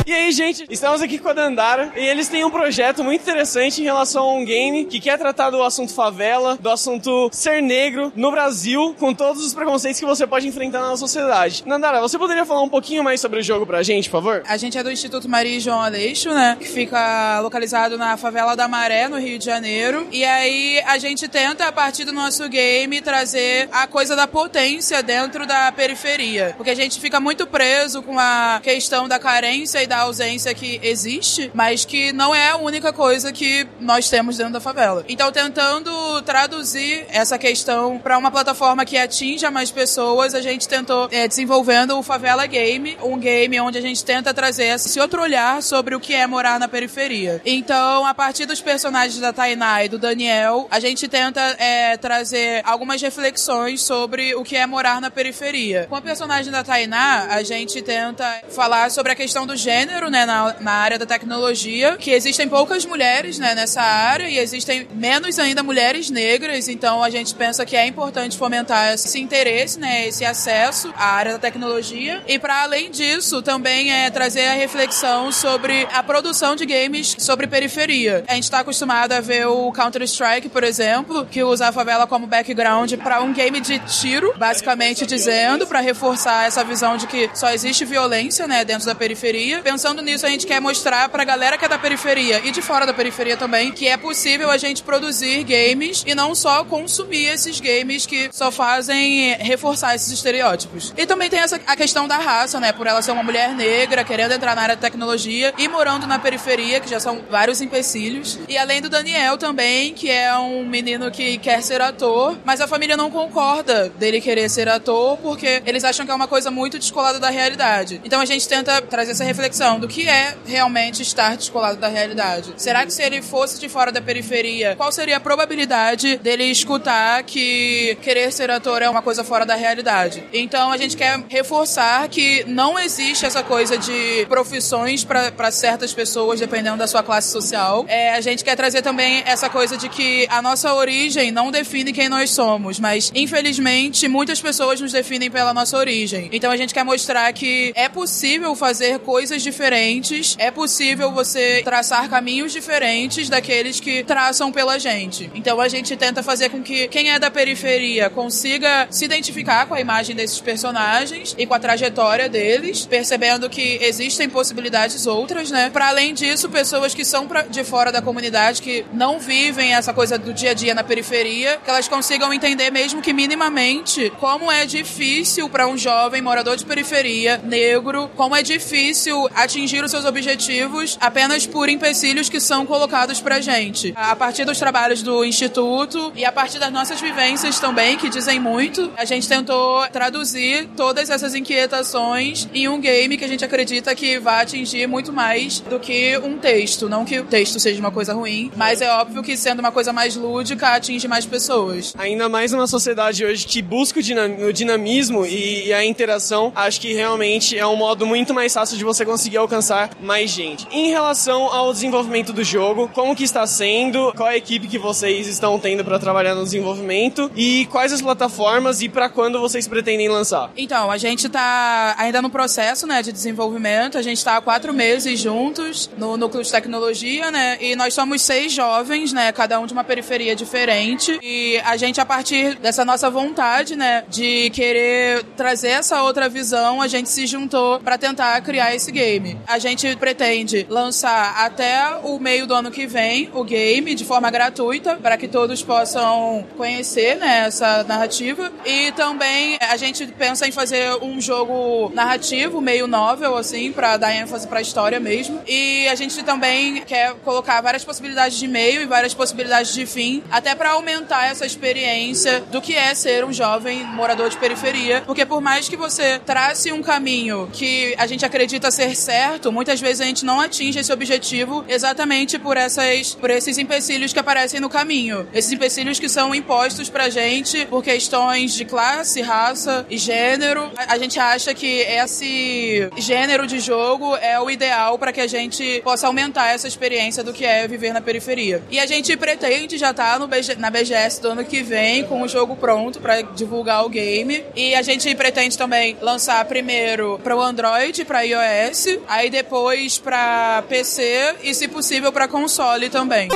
M: E aí, gente, estamos aqui com a Dandara e eles têm um projeto muito interessante em relação a um game que quer tratar do assunto favela, do assunto ser negro no Brasil, com todos os preconceitos que você pode enfrentar na sociedade. Dandara, você poderia falar um pouquinho mais sobre o jogo pra gente, por favor?
P: A gente é do Instituto Maria João Aleixo, né? Que fica localizado na favela da Maré, no Rio de Janeiro. E aí a gente tenta, a partir do nosso game, trazer a coisa da potência dentro da periferia. Porque a gente fica muito preso com a questão da carência e da ausência que existe, mas que não é a única coisa que nós temos dentro da favela. Então, tentando traduzir essa questão para uma plataforma que atinja mais pessoas, a gente tentou é, desenvolvendo o Favela Game, um game onde a gente tenta trazer esse outro olhar sobre o que é morar na periferia. Então, a partir dos personagens da Tainá e do Daniel, a gente tenta é, trazer algumas reflexões sobre o que é morar na periferia. Com a personagem da Tainá, a gente tenta falar sobre a questão do gênero gênero, né, na, na área da tecnologia, que existem poucas mulheres, né, nessa área e existem menos ainda mulheres negras, então a gente pensa que é importante fomentar esse interesse, né, esse acesso à área da tecnologia e para além disso também é trazer a reflexão sobre a produção de games sobre periferia. A gente está acostumado a ver o Counter Strike, por exemplo, que usa a favela como background para um game de tiro, basicamente dizendo para reforçar essa visão de que só existe violência, né, dentro da periferia. Nisso, a gente quer mostrar pra galera que é da periferia e de fora da periferia também que é possível a gente produzir games e não só consumir esses games que só fazem reforçar esses estereótipos. E também tem essa a questão da raça, né, por ela ser uma mulher negra querendo entrar na área de tecnologia e morando na periferia, que já são vários empecilhos. E além do Daniel também, que é um menino que quer ser ator, mas a família não concorda dele querer ser ator porque eles acham que é uma coisa muito descolada da realidade. Então a gente tenta trazer essa reflexão do que é realmente estar descolado da realidade. Será que se ele fosse de fora da periferia, qual seria a probabilidade dele escutar que querer ser ator é uma coisa fora da realidade? Então a gente quer reforçar que não existe essa coisa de profissões para certas pessoas, dependendo da sua classe social. É, a gente quer trazer também essa coisa de que a nossa origem não define quem nós somos, mas infelizmente muitas pessoas nos definem pela nossa origem. Então a gente quer mostrar que é possível fazer coisas diferentes, é possível você traçar caminhos diferentes daqueles que traçam pela gente. Então a gente tenta fazer com que quem é da periferia consiga se identificar com a imagem desses personagens e com a trajetória deles, percebendo que existem possibilidades outras, né? Para além disso, pessoas que são de fora da comunidade, que não vivem essa coisa do dia a dia na periferia, que elas consigam entender mesmo que minimamente como é difícil para um jovem morador de periferia, negro, como é difícil atingir os seus objetivos apenas por empecilhos que são colocados pra gente. A partir dos trabalhos do instituto e a partir das nossas vivências também, que dizem muito, a gente tentou traduzir todas essas inquietações em um game que a gente acredita que vai atingir muito mais do que um texto. Não que o texto seja uma coisa ruim, mas é óbvio que sendo uma coisa mais lúdica, atinge mais pessoas.
M: Ainda mais numa sociedade hoje que busca o dinamismo e a interação, acho que realmente é um modo muito mais fácil de você conseguir alcançar mais gente. Em relação ao desenvolvimento do jogo, como que está sendo? Qual a equipe que vocês estão tendo para trabalhar no desenvolvimento? E quais as plataformas e para quando vocês pretendem lançar?
P: Então, a gente está ainda no processo, né, de desenvolvimento. A gente está há quatro meses juntos no núcleo de tecnologia, né? E nós somos seis jovens, né? Cada um de uma periferia diferente. E a gente, a partir dessa nossa vontade, né, de querer trazer essa outra visão, a gente se juntou para tentar criar esse game. A gente pretende lançar até o meio do ano que vem o game de forma gratuita para que todos possam conhecer, né, essa narrativa. E também a gente pensa em fazer um jogo narrativo, meio novel, assim, para dar ênfase para a história mesmo. E a gente também quer colocar várias possibilidades de meio e várias possibilidades de fim, até para aumentar essa experiência do que é ser um jovem morador de periferia. Porque por mais que você trace um caminho que a gente acredita ser certo, muitas vezes a gente não atinge esse objetivo exatamente por essas por esses empecilhos que aparecem no caminho. Esses empecilhos que são impostos pra gente por questões de classe, raça e gênero. A, a gente acha que esse gênero de jogo é o ideal para que a gente possa aumentar essa experiência do que é viver na periferia. E a gente pretende já estar tá BG, na BGS do ano que vem com o jogo pronto para divulgar o game. E a gente pretende também lançar primeiro para o Android, para iOS, aí depois para PC e, se possível, para console também.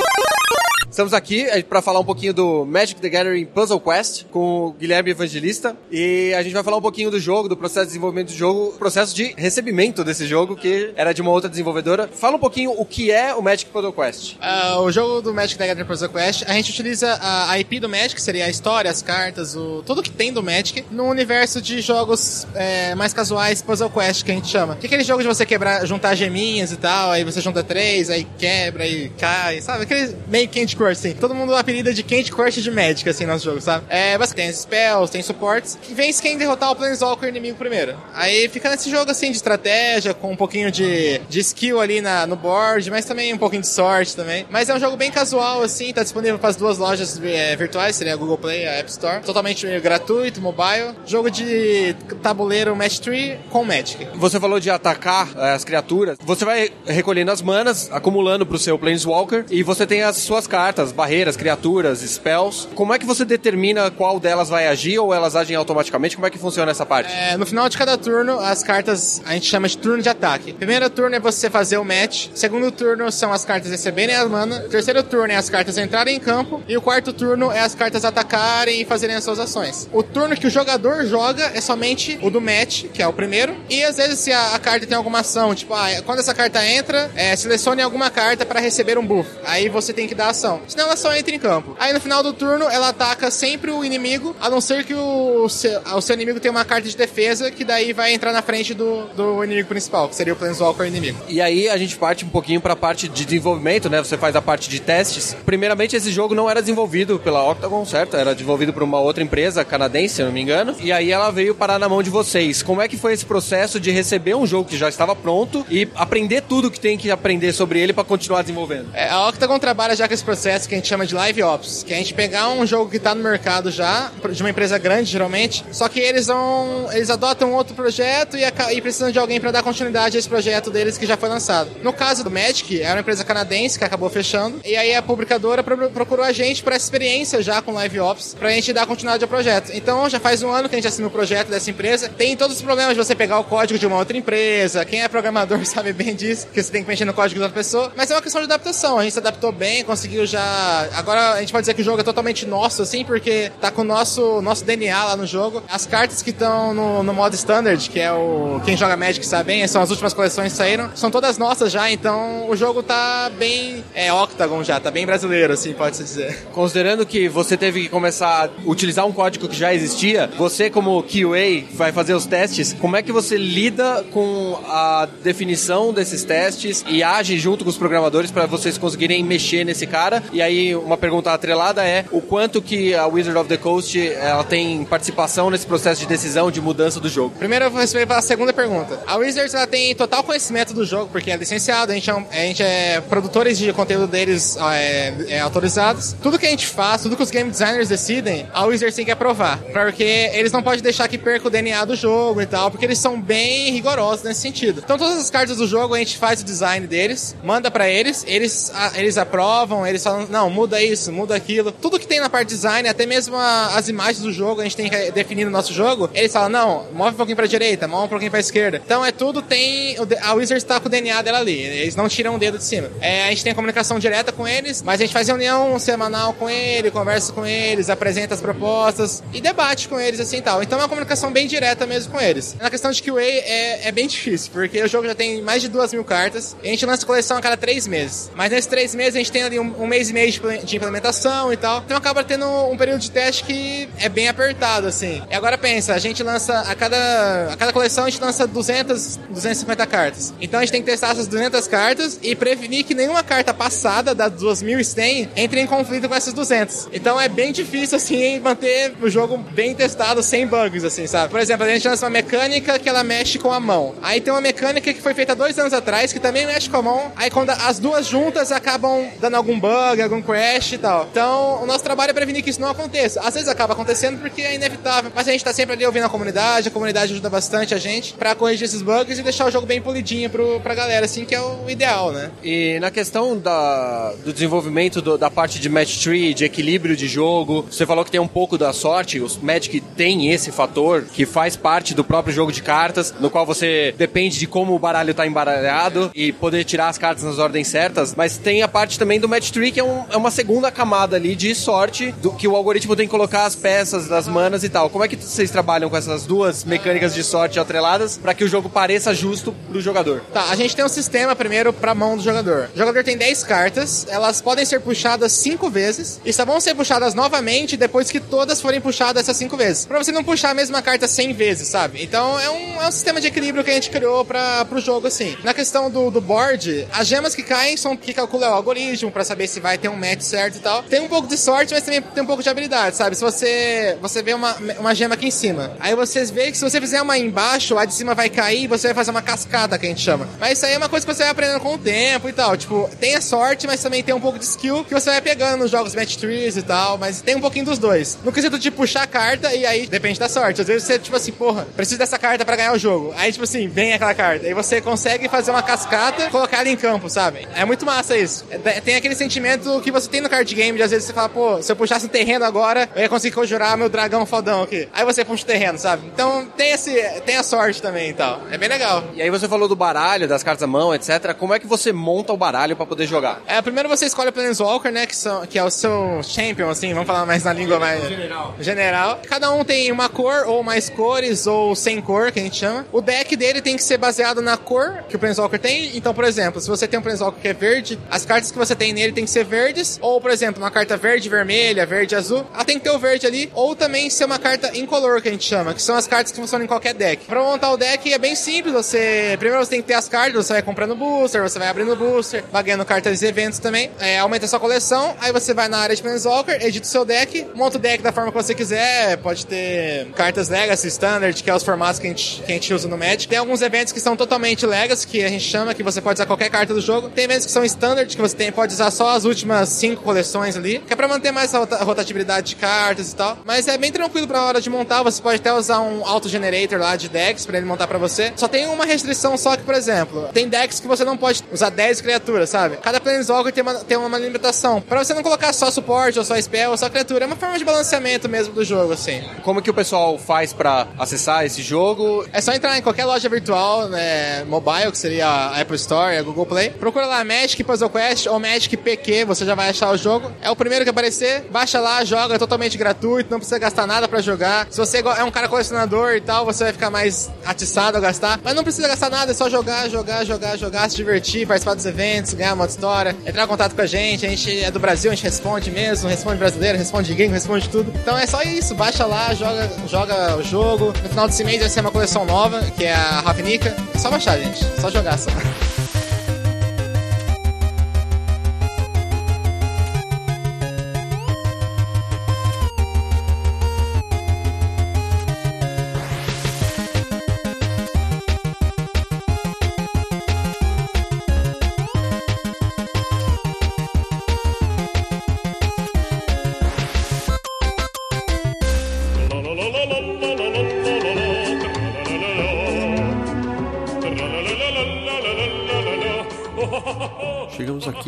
B: Estamos aqui para falar um pouquinho do Magic the Gathering Puzzle Quest com o Guilherme Evangelista e a gente vai falar um pouquinho do jogo, do processo de desenvolvimento do jogo, processo de recebimento desse jogo que era de uma outra desenvolvedora. Fala um pouquinho o que é o Magic Puzzle Quest.
Q: Uh, o jogo do Magic the Gathering Puzzle Quest, a gente utiliza a IP do Magic, que seria a história, as cartas, o tudo que tem do Magic, no universo de jogos é, mais casuais, Puzzle Quest, que a gente chama. Que é aquele jogo de você quebrar, juntar geminhas e tal, aí você junta três, aí quebra e cai, sabe? Aquele meio Candy Crush, assim. Todo mundo apelida de Candy Crush de Magic, assim, nosso jogo, sabe? É, mas tem spells, tem suportes. Vence quem derrotar o Planeswalker inimigo primeiro. Aí fica nesse jogo, assim, de estratégia, com um pouquinho de, de skill ali na, no board, mas também um pouquinho de sorte também. Mas é um jogo bem casual, assim, tá disponível para as duas lojas é, virtuais, seria a Google Play e a App Store. Totalmente gratuito, mobile. Jogo de tabuleiro Match 3 com Magic.
B: Você falou de atacar as criaturas, você vai recolhendo as manas, acumulando pro seu Planeswalker, e você tem as suas cartas, barreiras, criaturas, spells. Como é que você determina qual delas vai agir ou elas agem automaticamente? Como é que funciona essa parte?
Q: É, no final de cada turno, as cartas a gente chama de turno de ataque. Primeiro turno é você fazer o match. Segundo turno são as cartas receberem as mana. Terceiro turno é as cartas entrarem em campo. E o quarto turno é as cartas atacarem e fazerem as suas ações. O turno que o jogador joga é somente o do match, que é o primeiro. E às vezes se a, a carta tem alguma ação, tipo, ah, quando essa carta entra, é, selecione alguma carta para receber um buff. Aí você tem que dar ação. Senão ela só entra em campo. Aí no final do turno ela ataca sempre o inimigo, a não ser que o seu, o seu inimigo tenha uma carta de defesa, que daí vai entrar na frente do, do inimigo principal, que seria o Planeswalker inimigo.
B: E aí a gente parte um pouquinho pra parte de desenvolvimento, né? Você faz a parte de testes. Primeiramente, esse jogo não era desenvolvido pela Octagon, certo? Era desenvolvido por uma outra empresa canadense, se não me engano. E aí ela veio parar na mão de vocês. Como é que foi esse processo de receber um jogo que já estava pronto e aprender tudo que tem que aprender sobre ele pra continuar desenvolvendo?
Q: É, a Octagon trabalha já com esse processo que a gente chama de Live Ops, que é a gente pegar um jogo que tá no mercado já, de uma empresa grande, geralmente, só que eles vão. Eles adotam outro projeto e, e precisam de alguém para dar continuidade a esse projeto deles que já foi lançado. No caso do Magic, era uma empresa canadense que acabou fechando, e aí a publicadora pro- procurou a gente para experiência já com Live Ops, pra gente dar continuidade ao projeto. Então já faz um ano que a gente assina o projeto dessa empresa. Tem todos os problemas de você pegar o código de uma outra empresa. Quem é programador sabe bem disso, que você tem que mexer no código da outra pessoa. Mas é uma questão de adaptação. A gente se adaptou bem, conseguiu já. Agora a gente pode dizer que o jogo é totalmente nosso, assim, porque tá com o nosso, nosso DNA lá no jogo. As cartas que estão no, no modo standard, que é o. Quem joga Magic sabe bem, são as últimas coleções que saíram, são todas nossas já, então o jogo tá bem. É Octagon já, tá bem brasileiro, assim, pode-se dizer.
B: Considerando que você teve que começar a utilizar um código que já existia, você como QA vai fazer os testes, como é que você lida com a definição desses testes e age junto com os programadores para vocês conseguirem mexer nesse cara? E aí uma pergunta atrelada é o quanto que a Wizard of the Coast ela tem participação nesse processo de decisão de mudança do jogo?
Q: Primeiro eu vou responder a segunda pergunta. A Wizards ela tem total conhecimento do jogo, porque é licenciado, a gente é, a gente é produtores de conteúdo deles é, é, autorizados. Tudo que a gente faz, tudo que os game designers decidem, a Wizards tem que aprovar. Porque eles não podem deixar que perca o DNA do jogo e tal, porque eles são bem rigorosos nesse sentido. Então todas as cartas do jogo a gente faz o design deles, manda pra eles, eles, a- eles aprovam, eles falam, não, muda isso, muda aquilo. Tudo que tem na parte de design, até mesmo a- as imagens do jogo, a gente tem que definir no nosso jogo, eles falam, não, move um pouquinho pra direita, move um pouquinho pra esquerda. Então é tudo tem. A Wizards tá com o DNA dela ali. Eles não tiram o dedo de cima. É, a gente tem a comunicação direta com eles, mas a gente faz reunião semanal com ele, conversa com eles, apresenta as propostas e debate com eles assim tal. Então é uma comunicação bem direta mesmo com eles. Na questão de QA é, é bem difícil, porque o jogo já tem mais de duas mil cartas. A gente lança coleção a cada três meses. Mas nesses três meses a gente tem ali um, um mês e meio de implementação e tal. Então acaba tendo um período de teste que é bem apertado, assim. E agora pensa, a gente lança a cada, a cada coleção a gente lança 200, 250 cartas. Então a gente tem que testar essas 200 cartas e prevenir que nenhuma carta passada das 2100 entre em conflito com essas 200. Então é bem difícil, assim, manter o jogo bem testado, sem bugs, assim, sabe? Por exemplo, a gente lança uma mecânica que ela mexe com a mão. Aí tem uma mecânica que foi feita dois anos atrás que também mexe com a mão. Aí quando as duas juntas acabam dando algum bug, algum crash e tal. Então o nosso trabalho é prevenir que isso não aconteça. Às vezes acaba acontecendo porque é inevitável. Mas a gente tá sempre ali ouvindo a comunidade, a comunidade ajuda bastante a gente pra corrigir esses bugs e deixar o jogo bem polidinho pro, pra galera, assim, que é o ideal, né?
B: E na questão da, do desenvolvimento do- da parte de match tree, de equilíbrio de jogo, você falou que tem um pouco da sorte, os Magic tem esse fator que faz parte do próprio jogo de cartas, no qual você depende de como o baralho tá embaralhado e poder tirar as cartas nas ordens certas, mas tem a parte também do match tree que é, um- é uma segunda camada ali de sorte, do que o algoritmo tem que colocar as peças das manas e tal. Como é que vocês trabalham com essas duas mecânicas de sorte atreladas para que o jogo pareça justo pro jogador?
Q: Tá, a gente tem um sistema primeiro pra mão do jogador. O jogador tem 10 cartas, elas podem ser puxadas 5 vezes e só vão ser puxadas novamente depois que todas forem puxadas essas 5 vezes. Pra você não puxar a mesma carta 100 vezes, sabe? Então é um, é um sistema de equilíbrio que a gente criou pra, pro jogo assim. Na questão do, do board, as gemas que caem são que calcula o algoritmo pra saber se vai ter um match certo e tal. Tem um pouco de sorte, mas também tem um pouco de habilidade, sabe? Se você, você vê uma, uma gema aqui em cima, aí você vê que se você fizer uma embaixo, a de cima vai cair e você vai fazer uma cascata, que a gente chama. Mas isso aí é uma coisa que você vai aprendendo com o tempo e tal. Tipo, tem a sorte, mas também tem um pouco de skill que você vai pegando nos jogos match trees e tal. Mas tem um pouquinho dos dois. No quesito de puxar a carta e aí depende da sorte. Às vezes você, tipo assim, porra, preciso dessa carta pra ganhar o jogo. Aí, tipo assim, vem aquela carta. E você consegue fazer uma cascata e colocar ela em campo, sabe? É muito massa isso. É, Tem aquele sentimento que você tem no card game, de às vezes você fala, pô, se eu puxasse um terreno agora, eu ia conseguir conjurar meu dragão fodão aqui. Aí você puxa o terreno, sabe? Então tem esse. tem a sorte também e tal. É bem legal.
B: E aí você falou do baralho, das cartas à mão, etc. Como é que você monta o baralho pra poder jogar?
Q: É, primeiro você escolhe o Planeswalker, né? Que, são, que é o seu champion, assim, vamos falar mais na língua mais.
B: General.
Q: General. Cada um tem uma cor, ou mais cores, ou sem cor, que a gente chama. O deck dele tem que ser baseado na cor que o Planeswalker tem. Então, por exemplo, se você tem um Planeswalker que é verde, as cartas que você tem nele tem que ser verdes. Ou, por exemplo, uma carta verde, vermelha, verde, azul. Ela tem que ter o verde ali. Ou também ser uma carta incolor, que a gente chama, que são as cartas que funcionam em qualquer deck. Pra montar o deck é bem simples. Você. Primeiro você tem que ter as cartas, você vai comprando booster, você vai abrindo booster, vai ganhando cartas de eventos também. É, aumenta a sua coleção. Aí você vai na área de Planeswalker, edita o seu deck, monta o deck da forma que você quiser. Pode ter cartas Legacy, Standard, que é os formatos que a gente, que a gente usa no Magic. Tem alguns eventos que são totalmente Legacy, que a gente chama, que você pode usar qualquer carta do jogo. Tem eventos que são Standard, que você tem, pode usar só as últimas cinco coleções ali, que é pra manter mais a rota- a rotatividade de cartas e tal. Mas é bem tranquilo pra hora de montar. Você pode até usar um auto-generator lá de decks pra ele montar pra você. Só tem uma restrição só que, por exemplo, tem decks que você não pode usar 10 criaturas, sabe? Cada Planeswalker tem uma, tem uma limitação. Pra você não colocar só suporte, ou só spell, ou só criatura. É uma forma de balanceamento mesmo do jogo, assim.
B: Como que o pessoal faz pra acessar esse jogo?
Q: É só entrar em qualquer loja virtual, né, mobile, que seria a Apple Store a Google Play. Procura lá Magic Puzzle Quest ou Magic PQ, você já vai achar o jogo. É o primeiro que aparecer, baixa lá, joga, é totalmente gratuito, não precisa gastar nada pra jogar. Se você é um cara colecionador e tal, você vai ficar mais atiçado a gastar. Mas não precisa gastar nada, é só jogar, jogar, jogar, jogar, se divertir, participar dos eventos, ganhar uma história, entrar em contato com a gente. A gente é do Brasil, a gente responde mesmo, responde brasileiro, responde gringo, responde tudo. Então é só isso, baixa lá, joga, joga o jogo. No final desse mês vai ser uma coleção nova, que é a Ravnica. Só baixar, gente. Só jogar só.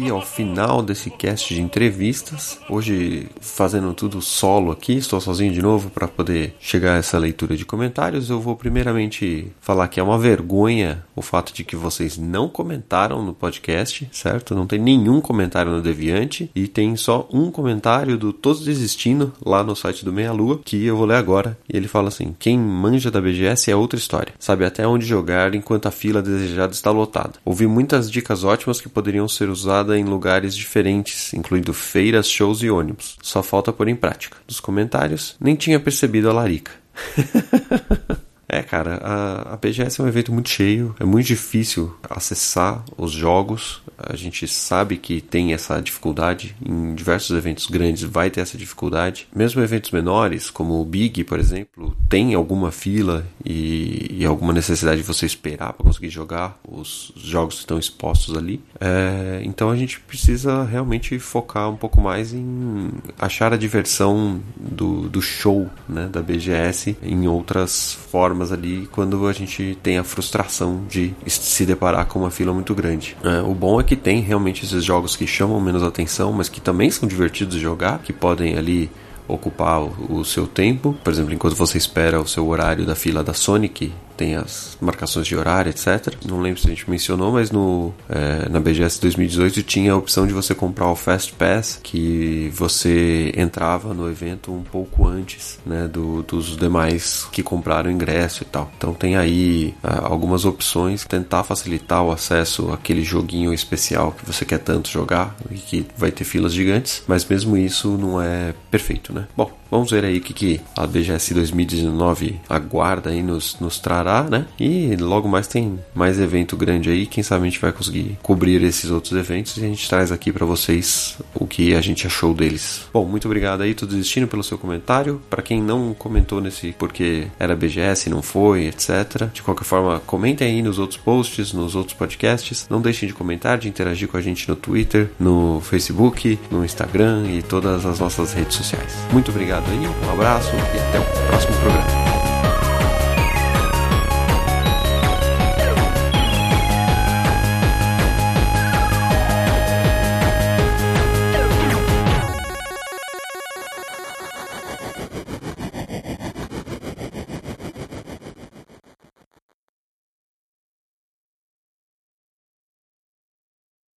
A: Aqui ao final desse cast de entrevistas. Hoje fazendo tudo solo aqui, estou sozinho de novo para poder chegar a essa leitura de comentários. Eu vou primeiramente falar que é uma vergonha o fato de que vocês não comentaram no podcast, certo? Não tem nenhum comentário no Deviante e tem só um comentário do Todos Desistindo lá no site do Meia Lua que eu vou ler agora. E ele fala assim: Quem manja da BGS é outra história. Sabe até onde jogar enquanto a fila desejada está lotada. Ouvi muitas dicas ótimas que poderiam ser usadas em lugares diferentes, incluindo feiras, shows e ônibus. Só falta pôr em prática. Dos comentários, nem tinha percebido a larica. É, cara, a, a BGS é um evento muito cheio, é muito difícil acessar os jogos. A gente sabe que tem essa dificuldade, em diversos eventos grandes vai ter essa dificuldade. Mesmo eventos menores, como o Big, por exemplo, tem alguma fila e, e alguma necessidade de você esperar para conseguir jogar os jogos que estão expostos ali. É, então a gente precisa realmente focar um pouco mais em achar a diversão do, do show né, da BGS em outras formas ali quando a gente tem a frustração de se deparar com uma fila muito grande. É, o bom é que tem realmente esses jogos que chamam menos atenção, mas que também são divertidos de jogar, que podem ali ocupar o seu tempo. Por exemplo, enquanto você espera o seu horário da fila da Sonic, tem as marcações de horário, etc. Não lembro se a gente mencionou, mas no, é, na BGS 2018 tinha a opção de você comprar o Fast Pass, que você entrava no evento um pouco antes né, do, dos demais que compraram ingresso e tal. Então tem aí ah, algumas opções, tentar facilitar o acesso àquele joguinho especial que você quer tanto jogar e que vai ter filas gigantes, mas mesmo isso não é perfeito, né? Bom, Vamos ver aí o que, que a BGS 2019 aguarda aí nos, nos trará, né? E logo mais tem mais evento grande aí. Quem sabe a gente vai conseguir cobrir esses outros eventos e a gente traz aqui para vocês o que a gente achou deles. Bom, muito obrigado aí, Tudo Destino, pelo seu comentário. Para quem não comentou nesse porque era BGS, não foi, etc. De qualquer forma, comentem aí nos outros posts, nos outros podcasts. Não deixem de comentar, de interagir com a gente no Twitter, no Facebook, no Instagram e todas as nossas redes sociais. Muito obrigado aí, um abraço e até o próximo programa.